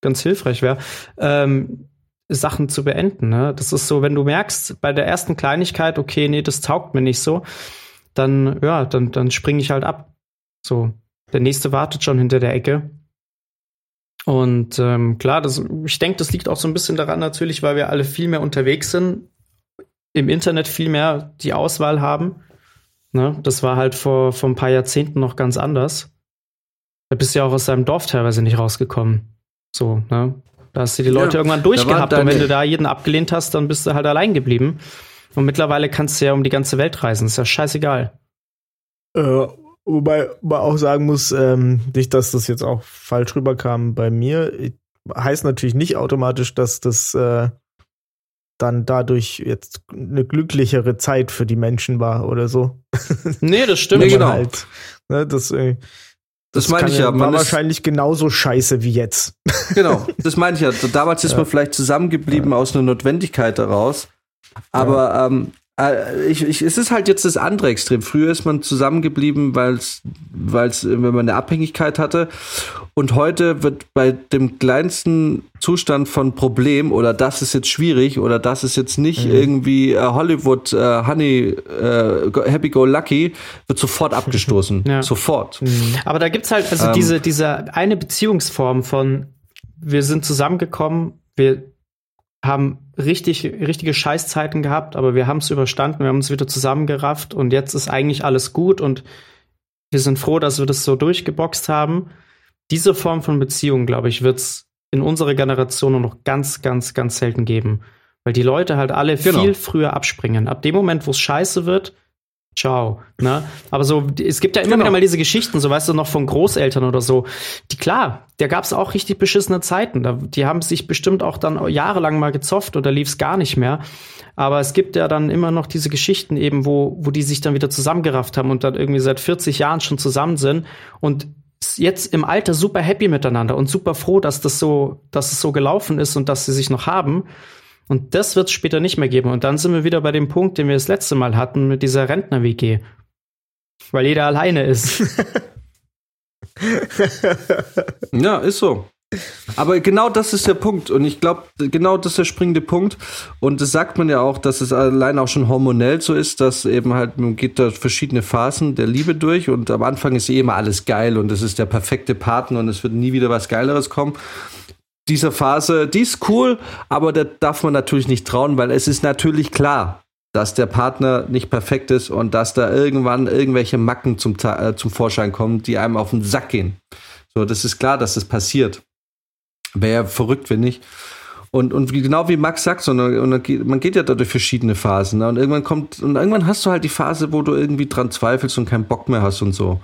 ganz hilfreich wäre, ähm, Sachen zu beenden. Ne? Das ist so, wenn du merkst, bei der ersten Kleinigkeit, okay, nee, das taugt mir nicht so, dann, ja, dann, dann springe ich halt ab. So, der nächste wartet schon hinter der Ecke. Und ähm, klar, das, ich denke, das liegt auch so ein bisschen daran natürlich, weil wir alle viel mehr unterwegs sind, im Internet viel mehr die Auswahl haben. Ne? Das war halt vor, vor ein paar Jahrzehnten noch ganz anders. Da bist du ja auch aus deinem Dorf teilweise nicht rausgekommen. So, ne? Da hast du die Leute Ja, irgendwann durchgehabt und wenn du da jeden abgelehnt hast, dann bist du halt allein geblieben. Und mittlerweile kannst du ja um die ganze Welt reisen. Ist ja scheißegal. Äh, wobei man auch sagen muss, ähm, nicht, dass das jetzt auch falsch rüberkam bei mir. Ich, heißt natürlich nicht automatisch, dass das äh, dann dadurch jetzt eine glücklichere Zeit für die Menschen war oder so. [LAUGHS] Nee, das stimmt. Nee, genau. Halt, ne, das äh, Das, meine kann ich ja. war Man ist, wahrscheinlich genauso scheiße wie jetzt. genau, [LAUGHS] das meine ich ja. Damals ist man vielleicht zusammengeblieben aus einer Notwendigkeit heraus. Aber ähm, äh, ich, ich, es ist halt jetzt das andere Extrem. Früher ist man zusammengeblieben, weil es, wenn man eine Abhängigkeit hatte. Und heute wird bei dem kleinsten Zustand von Problem oder das ist jetzt schwierig oder das ist jetzt nicht mhm. irgendwie äh, Hollywood äh, Honey äh, Happy Go Lucky, wird sofort abgestoßen. [LAUGHS] ja. Sofort. Mhm. Aber da gibt's halt also ähm, diese, diese eine Beziehungsform von wir sind zusammengekommen, wir haben richtig, richtige Scheißzeiten gehabt, aber wir haben es überstanden, wir haben uns wieder zusammengerafft und jetzt ist eigentlich alles gut und wir sind froh, dass wir das so durchgeboxt haben. Diese Form von Beziehung, glaube ich, wird es in unserer Generation nur noch ganz, ganz, ganz selten geben. Weil die Leute halt alle genau. viel früher abspringen. Ab dem Moment, wo es scheiße wird, ciao. Ne? Aber so, es gibt ja immer genau. wieder mal diese Geschichten, so weißt du, noch von Großeltern oder so. Die klar, da gab es auch richtig beschissene Zeiten. Da, die haben sich bestimmt auch dann jahrelang mal gezofft oder lief es gar nicht mehr. Aber es gibt ja dann immer noch diese Geschichten eben, wo, wo die sich dann wieder zusammengerafft haben und dann irgendwie seit 40 Jahren schon zusammen sind und jetzt im Alter super happy miteinander und super froh, dass das so, dass es so gelaufen ist und dass sie sich noch haben. Und das wird es später nicht mehr geben. Und dann sind wir wieder bei dem Punkt, den wir das letzte Mal hatten mit dieser Rentner-WG. Weil jeder alleine ist. [LAUGHS] ja, ist so. Aber genau das ist der Punkt. Und ich glaube, genau das ist der springende Punkt. Und das sagt man ja auch, dass es allein auch schon hormonell so ist, dass eben halt, man geht da verschiedene Phasen der Liebe durch und am Anfang ist eh immer alles geil und es ist der perfekte Partner und es wird nie wieder was Geileres kommen dieser Phase, die ist cool, aber da darf man natürlich nicht trauen, weil es ist natürlich klar, dass der Partner nicht perfekt ist und dass da irgendwann irgendwelche Macken zum, äh, zum Vorschein kommen, die einem auf den Sack gehen. So, das ist klar, dass das passiert. Wäre ja verrückt, wenn nicht. Und, und genau wie Max sagt, so, man geht ja durch verschiedene Phasen. Ne? Und irgendwann kommt, und irgendwann hast du halt die Phase, wo du irgendwie dran zweifelst und keinen Bock mehr hast und so.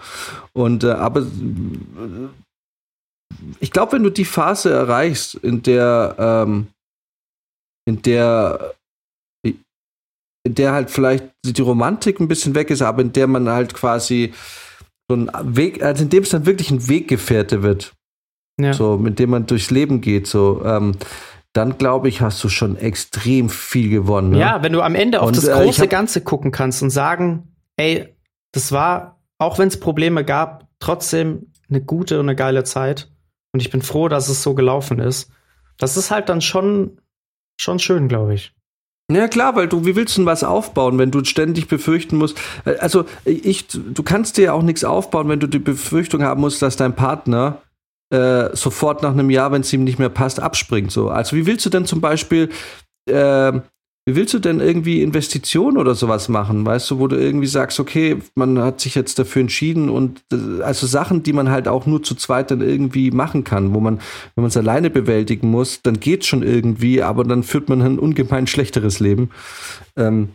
Und äh, aber ich glaube, wenn du die Phase erreichst, in der, ähm, in der, in der halt vielleicht die Romantik ein bisschen weg ist, aber in der man halt quasi so ein Weg, also in dem es dann wirklich ein Weggefährte wird, ja. so mit dem man durchs Leben geht, so. Ähm, dann glaube ich, hast du schon extrem viel gewonnen. Ne? Ja, wenn du am Ende auf und, das äh, große äh, Ganze gucken kannst und sagen, ey, das war, auch wenn es Probleme gab, trotzdem eine gute und eine geile Zeit. Und ich bin froh, dass es so gelaufen ist. Das ist halt dann schon, schon schön, glaube ich. Ja klar, weil du, wie willst du denn was aufbauen, wenn du ständig befürchten musst? Also ich, du kannst dir ja auch nichts aufbauen, wenn du die Befürchtung haben musst, dass dein Partner äh, sofort nach einem Jahr, wenn es ihm nicht mehr passt, abspringt. So, also wie willst du denn zum Beispiel äh, wie willst du denn irgendwie Investitionen oder sowas machen, weißt du, wo du irgendwie sagst, okay, man hat sich jetzt dafür entschieden und äh, also Sachen, die man halt auch nur zu zweit dann irgendwie machen kann, wo man, wenn man es alleine bewältigen muss, dann geht's schon irgendwie, aber dann führt man ein ungemein schlechteres Leben. Ähm,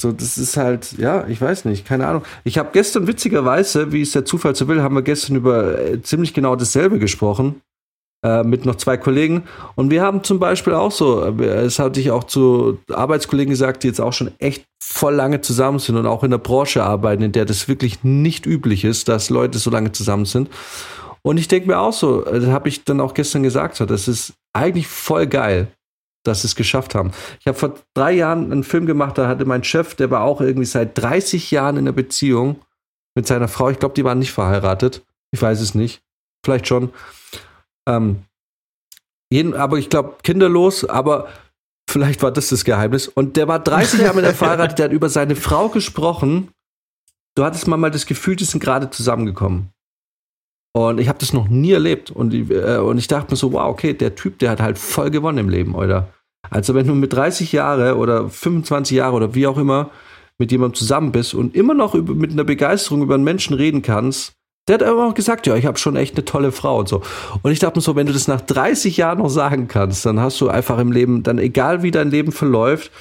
so, das ist halt, ja, ich weiß nicht, keine Ahnung. Ich habe gestern witzigerweise, wie es der Zufall so will, haben wir gestern über äh, ziemlich genau dasselbe gesprochen äh, mit noch zwei Kollegen. Und wir haben zum Beispiel auch so, äh, das hatte ich auch zu Arbeitskollegen gesagt, die jetzt auch schon echt voll lange zusammen sind und auch in der Branche arbeiten, in der das wirklich nicht üblich ist, dass Leute so lange zusammen sind. Und ich denke mir auch so, äh, das habe ich dann auch gestern gesagt, so, das ist eigentlich voll geil, dass sie es geschafft haben. Ich habe vor drei Jahren einen Film gemacht, da hatte mein Chef, der war auch irgendwie seit 30 Jahren in einer Beziehung mit seiner Frau. Ich glaube, die waren nicht verheiratet. Ich weiß es nicht. Vielleicht schon. Ähm, jeden, aber ich glaube, kinderlos, aber vielleicht war das das Geheimnis. Und der war 30 Jahre mit der [LAUGHS] verheiratet, der hat über seine Frau gesprochen. Du hattest mal mal das Gefühl, die sind gerade zusammengekommen. Und ich habe das noch nie erlebt. Und, äh, und ich dachte mir so, wow, okay, der Typ, der hat halt voll gewonnen im Leben, oder? Also wenn du mit 30 Jahre oder 25 Jahre oder wie auch immer mit jemandem zusammen bist und immer noch über, mit einer Begeisterung über einen Menschen reden kannst, der hat aber auch gesagt, ja, ich habe schon echt eine tolle Frau und so. Und ich dachte mir so, wenn du das nach 30 Jahren noch sagen kannst, dann hast du einfach im Leben, dann egal wie dein Leben verläuft,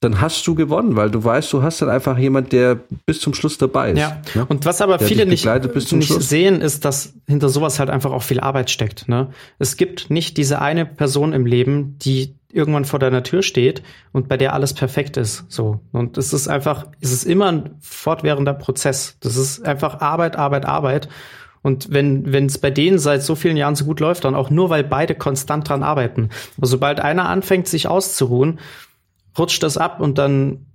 dann hast du gewonnen, weil du weißt, du hast dann einfach jemand, der bis zum Schluss dabei ist. Ja. Ne? Und was aber der viele nicht, nicht sehen, ist, dass hinter sowas halt einfach auch viel Arbeit steckt. Ne? Es gibt nicht diese eine Person im Leben, die irgendwann vor deiner Tür steht und bei der alles perfekt ist. So. Und es ist einfach, es ist immer ein fortwährender Prozess. Das ist einfach Arbeit, Arbeit, Arbeit. Und wenn wenn es bei denen seit so vielen Jahren so gut läuft, dann auch nur, weil beide konstant dran arbeiten. Aber sobald einer anfängt, sich auszuruhen, rutscht das ab und dann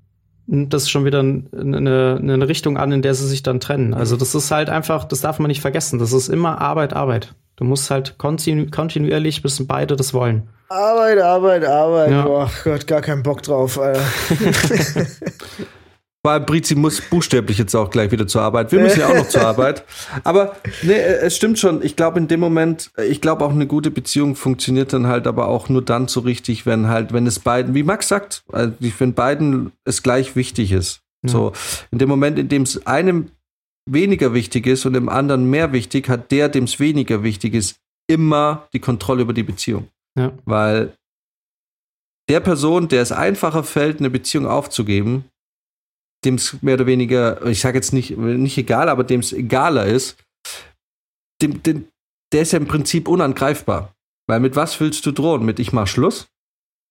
nimmt das schon wieder eine, eine Richtung an, in der sie sich dann trennen. Also das ist halt einfach, das darf man nicht vergessen. Das ist immer Arbeit, Arbeit. Du musst halt kontinu kontinuierlich, bis beide das wollen. Arbeit, Arbeit, Arbeit. Ja. Boah, Gott, gar keinen Bock drauf, Alter. [LAUGHS] [LAUGHS] Vor allem Brizi muss buchstäblich jetzt auch gleich wieder zur Arbeit. Wir müssen ja auch noch zur Arbeit. Aber nee, es stimmt schon. Ich glaube in dem Moment, ich glaube auch eine gute Beziehung funktioniert dann halt aber auch nur dann so richtig, wenn halt, wenn es beiden, wie Max sagt, also wenn beiden es gleich wichtig ist. Ja. So, in dem Moment, in dem es einem weniger wichtig ist und dem anderen mehr wichtig, hat der, dem es weniger wichtig ist, immer die Kontrolle über die Beziehung. Ja. Weil der Person, der es einfacher fällt, eine Beziehung aufzugeben, dem es mehr oder weniger, ich sage jetzt nicht, nicht egal, aber dem es egaler ist, dem, dem, der ist ja im Prinzip unangreifbar. Weil mit was willst du drohen? Mit ich mach Schluss?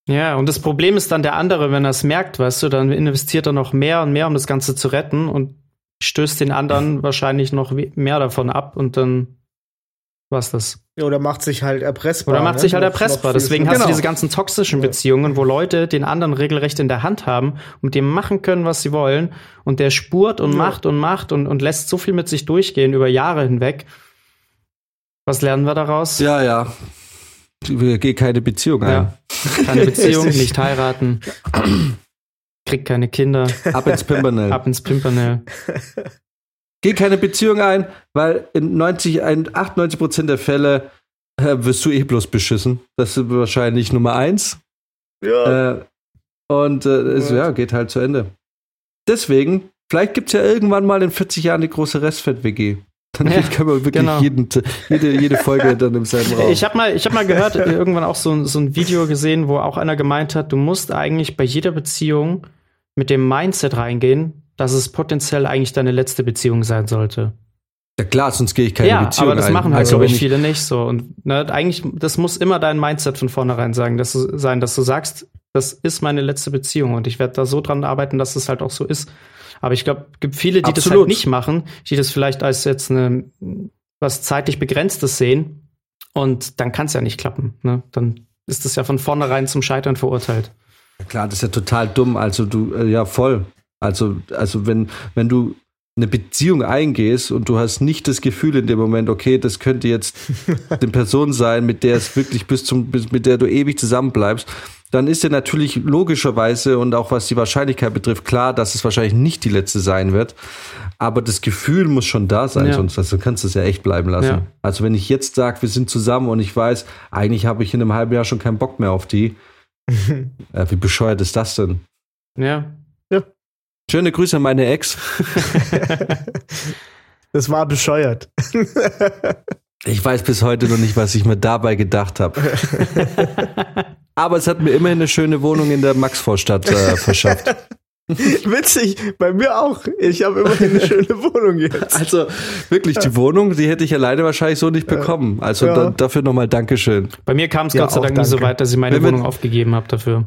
Ja, und das Problem ist dann der andere, wenn er es merkt, weißt du, dann investiert er noch mehr und mehr, um das Ganze zu retten und stößt den anderen wahrscheinlich noch mehr davon ab und dann was das. Ja, Oder macht sich halt erpressbar. Oder macht ne? sich halt erpressbar. Deswegen hast du Genau. diese ganzen toxischen. Beziehungen, wo Leute den anderen regelrecht in der Hand haben und mit dem machen können, was sie wollen. Und der spurt und Ja. macht und macht und, und lässt so viel mit sich durchgehen über Jahre hinweg. Was lernen wir daraus? Ja, ja. Geh keine Beziehung ein. Ja. Keine Beziehung, [LAUGHS] nicht heiraten. Krieg keine Kinder. Ab ins Pimpernel. Ab ins Pimpernel. [LAUGHS] Geh keine Beziehung ein, weil in 90, ein- 98 Prozent der Fälle äh, wirst du eh bloß beschissen. Das ist wahrscheinlich Nummer eins. Ja. Äh, und äh, es ja, geht halt zu Ende. Deswegen, vielleicht gibt es ja irgendwann mal in 40 Jahren die große Restfett-WG. Dann Ja, können wir wirklich genau. jeden, jede, jede Folge [LAUGHS] dann im selben Raum. Ich habe mal, ich hab mal gehört, äh, irgendwann auch so, so ein Video gesehen, wo auch einer gemeint hat, du musst eigentlich bei jeder Beziehung mit dem Mindset reingehen, dass es potenziell eigentlich deine letzte Beziehung sein sollte. ja klar, sonst gehe ich keine ja, Beziehung aber das machen halt, Also glaube ich, viele nicht so. Und ne, eigentlich, das muss immer dein Mindset von vornherein sagen, dass du, sein, dass du sagst, das ist meine letzte Beziehung und ich werde da so dran arbeiten, dass es halt auch so ist. Aber ich glaube, es gibt viele, die das Absolut. halt nicht machen, die das vielleicht als jetzt eine, was zeitlich Begrenztes sehen. Und dann kann es ja nicht klappen. Ne? Dann ist es ja von vornherein zum Scheitern verurteilt. Klar, das ist ja total dumm. Also du, äh, ja, voll. Also, also wenn, wenn du eine Beziehung eingehst und du hast nicht das Gefühl in dem Moment, okay, das könnte jetzt [LAUGHS] eine Person sein, mit der es wirklich bis zum, bis, mit der du ewig zusammenbleibst, dann ist dir natürlich logischerweise und auch was die Wahrscheinlichkeit betrifft, klar, dass es wahrscheinlich nicht die letzte sein wird. Aber das Gefühl muss schon da sein, Ja. sonst also kannst du es ja echt bleiben lassen. Ja. Also wenn ich jetzt sage, wir sind zusammen und ich weiß, eigentlich habe ich in einem halben Jahr schon keinen Bock mehr auf die, [LAUGHS] äh, wie bescheuert ist das denn? Ja. Schöne Grüße an meine Ex. [LAUGHS] Das war bescheuert. Ich weiß bis heute noch nicht, was ich mir dabei gedacht habe. [LAUGHS] Aber es hat mir immerhin eine schöne Wohnung in der Maxvorstadt äh, verschafft. [LAUGHS] Witzig, bei mir auch. Ich habe immerhin eine schöne Wohnung jetzt. Also wirklich, die Wohnung, die hätte ich alleine wahrscheinlich so nicht bekommen. Also Ja. da, dafür nochmal Dankeschön. Bei mir kam es Ja, Gott sei Dank nie so weit, dass ich meine Wenn wir- Wohnung aufgegeben habe dafür.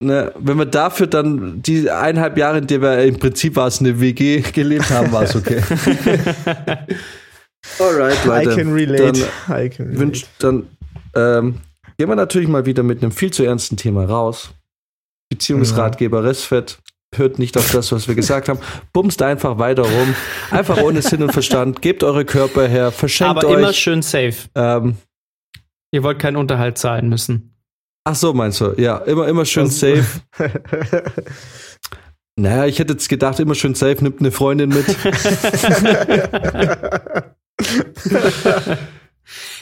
Ne, wenn wir dafür dann die eineinhalb Jahre, in der wir im Prinzip war es eine WG gelebt haben, war es [LAUGHS] okay. [LAUGHS] Alright, Leute. I can relate. Dann I can relate. wünsch, dann ähm, gehen wir natürlich mal wieder mit einem viel zu ernsten Thema raus. Beziehungsratgeber Restfett hört nicht auf das, was wir gesagt haben. Bumst einfach weiter rum. Einfach ohne Sinn und Verstand. Gebt eure Körper her. Verschenkt Aber immer euch. schön safe. Ähm, Ihr wollt keinen Unterhalt zahlen müssen. Ach so, meinst du? Ja, immer, immer schön Das- safe. [LAUGHS] Naja, ich hätte jetzt gedacht, immer schön safe, nimmt eine Freundin mit. [LAUGHS]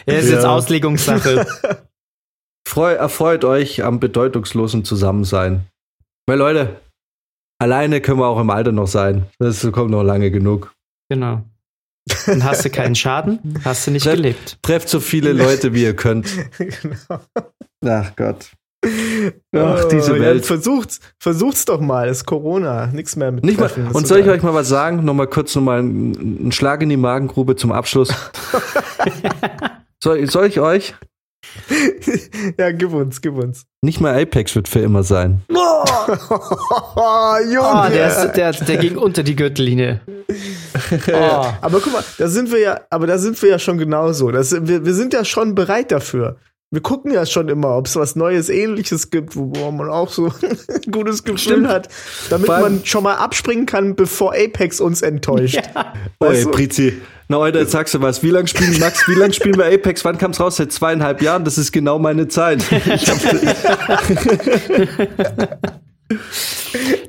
Ja, ist jetzt Ja. Auslegungssache. [LAUGHS] Freu, erfreut euch am bedeutungslosen Zusammensein. Weil Leute, alleine können wir auch im Alter noch sein. Das kommt noch lange genug. genau. Und hast du keinen Schaden, hast du nicht Treff- gelebt. Trefft so viele Leute, wie ihr könnt. genau. Ach Gott. Ach, diese Welt. Ja, versucht's, versucht's doch mal. Es ist Corona. Nichts mehr mit Nicht mal, und soll ich euch mal was sagen? Nochmal kurz nochmal einen, einen Schlag in die Magengrube zum Abschluss. [LAUGHS] soll, soll ich euch? [LAUGHS] ja, gib uns, gib uns. Nicht mal Apex wird für immer sein. [LAUGHS] Oh, Junge. Oh, der, ist, der, der ging unter die Gürtellinie. Oh. Aber guck mal, da sind wir ja, aber da sind wir ja schon genauso. Das, wir, wir sind ja schon bereit dafür. Wir gucken ja schon immer, ob es was Neues, Ähnliches gibt, wo, man auch so [LAUGHS] ein gutes Gefühl Stimmt. hat, damit allem- man schon mal abspringen kann, bevor Apex uns enttäuscht. [LAUGHS] Ja. Weißt du? Prizi. Na, heute, jetzt sagst du was. Wie lange spielen, Max, wie lange spielen wir Apex? Wann kam's raus? Seit zweieinhalb Jahren? Das ist genau meine Zeit. [LAUGHS]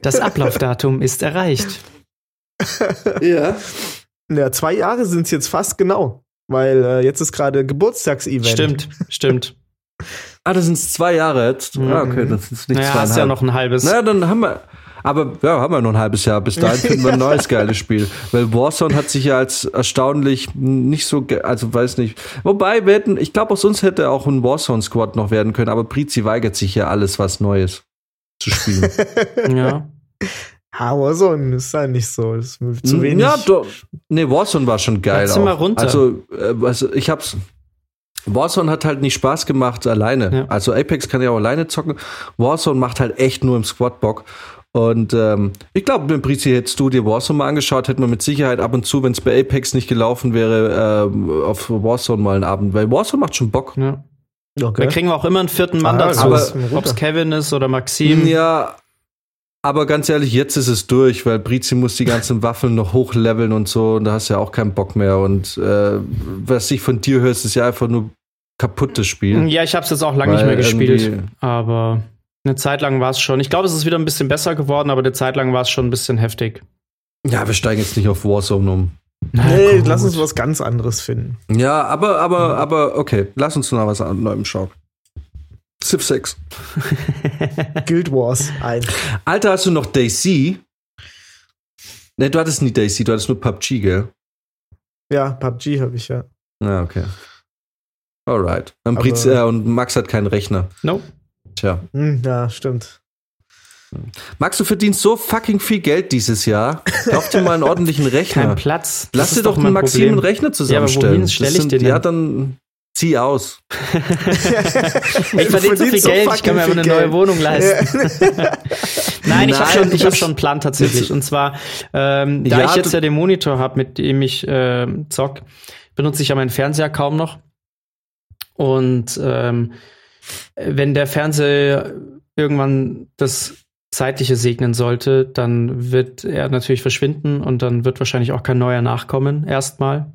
Das Ablaufdatum ist erreicht. ja. Ja, zwei Jahre sind es jetzt fast genau, weil äh, jetzt ist gerade Geburtstagsevent. Stimmt, stimmt. Ah, das sind zwei Jahre jetzt. Mhm. Ah, okay, das ist nicht Naja, zweieinhalb. hast ja noch ein halbes. Na, dann haben wir. Aber ja, haben wir noch ein halbes Jahr. Bis dahin finden wir ein neues geiles Spiel. [LAUGHS] Weil Warzone hat sich ja als erstaunlich nicht so, also weiß nicht. Wobei, wir hätten, ich glaube, aus uns hätte auch ein Warzone-Squad noch werden können, aber Prizi weigert sich ja alles, was Neues zu spielen. [LAUGHS] Ja. Ja, Warzone ist ja nicht so. Das ist zu wenig. Ja, doch. Nee, Warzone war schon geil. Jetzt sind wir auch. runter. Also, äh, also, ich hab's. Warzone hat halt nicht Spaß gemacht alleine. Ja. Also Apex kann ja auch alleine zocken. Warzone macht halt echt nur im Squad Bock. Und ähm, ich glaube, wenn Brizi hättest du dir Warzone mal angeschaut, hätte man mit Sicherheit ab und zu, wenn es bei Apex nicht gelaufen wäre, ähm, auf Warzone mal einen Abend. Weil Warzone macht schon Bock. ja. okay. Da kriegen wir auch immer einen vierten Mann Ah, dazu. Ob es Kevin ist oder Maxim. Ja, aber ganz ehrlich, jetzt ist es durch, weil Brizi muss die ganzen Waffen noch hochleveln und so und da hast du ja auch keinen Bock mehr. Und äh, was ich von dir höre, ist ja einfach nur kaputtes Spiel. Ja, ich habe es jetzt auch lange nicht mehr gespielt. Aber eine Zeit lang war es schon. Ich glaube, es ist wieder ein bisschen besser geworden, aber eine Zeit lang war es schon ein bisschen heftig. Ja, wir steigen jetzt nicht auf Warzone um. Nee, gut. lass uns was ganz anderes finden. Ja, aber, aber, aber, okay, lass uns noch was an Neuem schauen. Civ 6. [LAUGHS] Guild Wars ein. Alter, hast du noch Daisy? Ne, du hattest nie Daisy, du hattest nur PUBG, gell? Ja, PUBG habe ich ja. Ja, okay. Alright. Und, Aber- Brizi, äh, und Max hat keinen Rechner. No. Tja. Hm, ja, stimmt. Max, du verdienst so fucking viel Geld dieses Jahr. Kauf dir mal einen [LAUGHS] ordentlichen Rechner. Kein Platz. Das Lass dir doch einen Maxim einen. Rechner aber zusammenstellen. wohin stell Das ich sind- den Ja, dann zieh aus. [LAUGHS] [LAUGHS] Ich verdiene so viel Geld, ich kann mir aber eine neue Wohnung leisten. [LAUGHS] Nein, ich habe schon, ich hab schon einen Plan tatsächlich. Und zwar, ähm, da Ja, ich jetzt ja den Monitor habe, mit dem ich ähm, zock, benutze ich ja meinen Fernseher kaum noch. Und ähm, wenn der Fernseher irgendwann das Zeitliche segnen sollte, dann wird er natürlich verschwinden und dann wird wahrscheinlich auch kein neuer nachkommen, erstmal.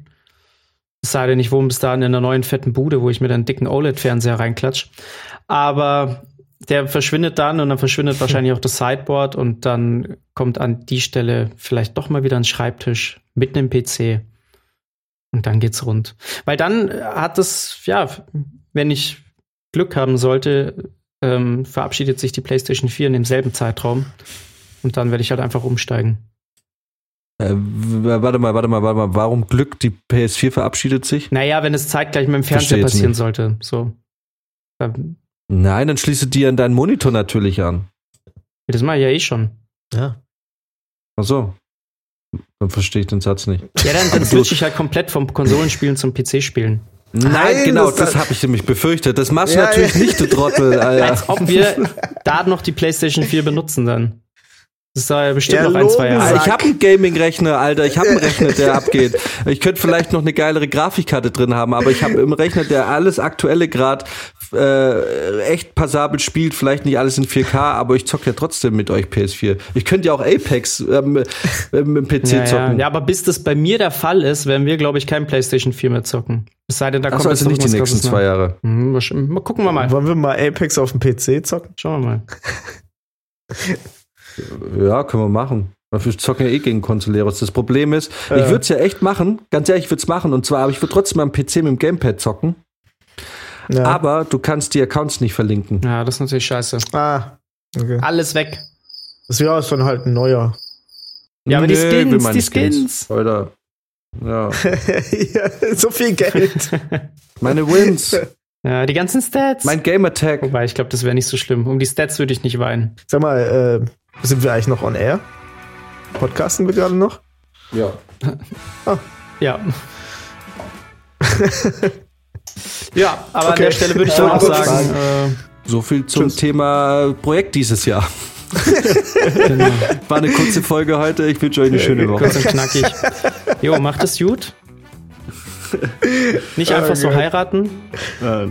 Es sei denn, ich wohne bis dahin in einer neuen fetten Bude, wo ich mir dann einen dicken OLED-Fernseher reinklatsch. Aber der verschwindet dann und dann verschwindet [LAUGHS] wahrscheinlich auch das Sideboard und dann kommt an die Stelle vielleicht doch mal wieder ein Schreibtisch mit einem PC. Und dann geht's rund. Weil dann hat es, ja, wenn ich Glück haben sollte, ähm, verabschiedet sich die PlayStation 4 in demselben Zeitraum. Und dann werde ich halt einfach umsteigen. Äh, warte mal, warte mal, warte mal. Warum Glück, die PS4 verabschiedet sich? Naja, wenn es zeitgleich mit dem Fernseher passieren nicht. sollte. So. Dann, Nein, dann schließe die an deinen Monitor natürlich an. das mache ich ja eh schon. Ja. Ach so. Dann verstehe ich den Satz nicht. Ja, dann, dann switche ich halt komplett vom Konsolenspielen zum PC-Spielen. Nein, Nein, genau, das- das, habe ich nämlich befürchtet. Das machst du Ja, natürlich ja. nicht, du Trottel. [LAUGHS] Alter. Als ob wir da noch die PlayStation 4 benutzen dann. Das ist ja bestimmt Ja, noch ein, zwei. Jahre. Ah, Ich habe einen Gaming-Rechner, Alter. Ich habe einen Rechner, der abgeht. Ich könnte vielleicht noch eine geilere Grafikkarte drin haben, aber ich habe im Rechner, der alles aktuelle gerade äh, echt passabel spielt. Vielleicht nicht alles in 4K, aber ich zocke ja trotzdem mit euch PS4. Ich könnte ja auch Apex ähm, äh, mit dem PC Ja, ja. zocken. ja, aber bis das bei mir der Fall ist, werden wir, glaube ich, kein PlayStation 4 mehr zocken. Es sei denn, da kommt also jetzt nicht die nächsten irgendwas zwei Jahre. Hm, wahrscheinlich- mal gucken wir mal. Wollen wir mal Apex auf dem PC zocken? Schauen wir mal. [LAUGHS] Ja, können wir machen. Wir zocken ja eh gegen Consoleros. Das Problem ist, ich Ja. würde es ja echt machen. Ganz ehrlich, ich würde es machen. Und zwar, aber ich würde trotzdem am PC mit dem Gamepad zocken. Ja. Aber du kannst die Accounts nicht verlinken. Ja, das ist natürlich scheiße. ah, okay. Alles weg. Das wäre dann halt ein neuer. Ja, aber die Nö, Skins, die Skins. Alter. Ja. ja, [LAUGHS] so viel Geld. [LAUGHS] Meine Wins. Ja, die ganzen Stats. mein Gamertag. Wobei, ich glaube, das wäre nicht so schlimm. Um die Stats würde ich nicht weinen. Sag mal, äh, sind wir eigentlich noch on air? Podcasten wir gerade noch? Ja. Ja. [LAUGHS] ja, aber an Okay. der Stelle würde ich Ja, dann auch sagen, äh, So viel zum Tschüss. Thema Projekt dieses Jahr. [LAUGHS] genau. War eine kurze Folge heute. Ich wünsche euch eine schöne Woche. kurz und knackig. Jo, macht es gut. [LAUGHS] Nicht einfach so heiraten. Äh,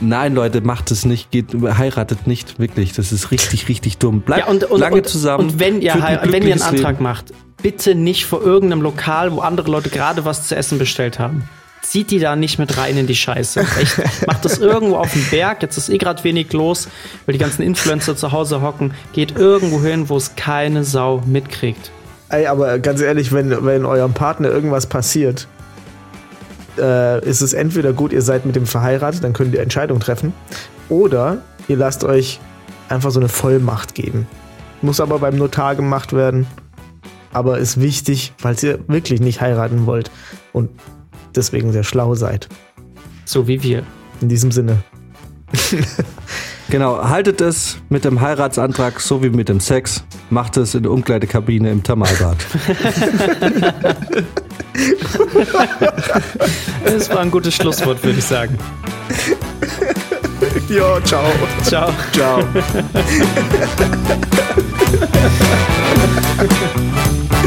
Nein, Leute, macht es nicht, geht, heiratet nicht, wirklich. Das ist richtig, richtig dumm. Bleibt Ja, und, und, lange und, zusammen. Und wenn ihr, ein wenn ihr einen Antrag Leben. macht, bitte nicht vor irgendeinem Lokal, wo andere Leute gerade was zu essen bestellt haben. Zieht die da nicht mit rein in die Scheiße. Echt, macht das irgendwo auf dem Berg. Jetzt ist eh gerade wenig los, weil die ganzen Influencer zu Hause hocken. Geht irgendwo hin, wo es keine Sau mitkriegt. Ey, aber ganz ehrlich, wenn, wenn eurem Partner irgendwas passiert, äh, ist es entweder gut, ihr seid mit dem verheiratet, dann könnt ihr Entscheidung treffen, oder ihr lasst euch einfach so eine Vollmacht geben. Muss aber beim Notar gemacht werden, aber ist wichtig, falls ihr wirklich nicht heiraten wollt und deswegen sehr schlau seid. So wie wir. In diesem Sinne. [LAUGHS] Genau, haltet es mit dem Heiratsantrag so wie mit dem Sex. Macht es in der Umkleidekabine im Thermalbad. [LAUGHS] Das war ein gutes Schlusswort, würde ich sagen. [LAUGHS] Ja, ciao. Ciao. Ciao. [LAUGHS]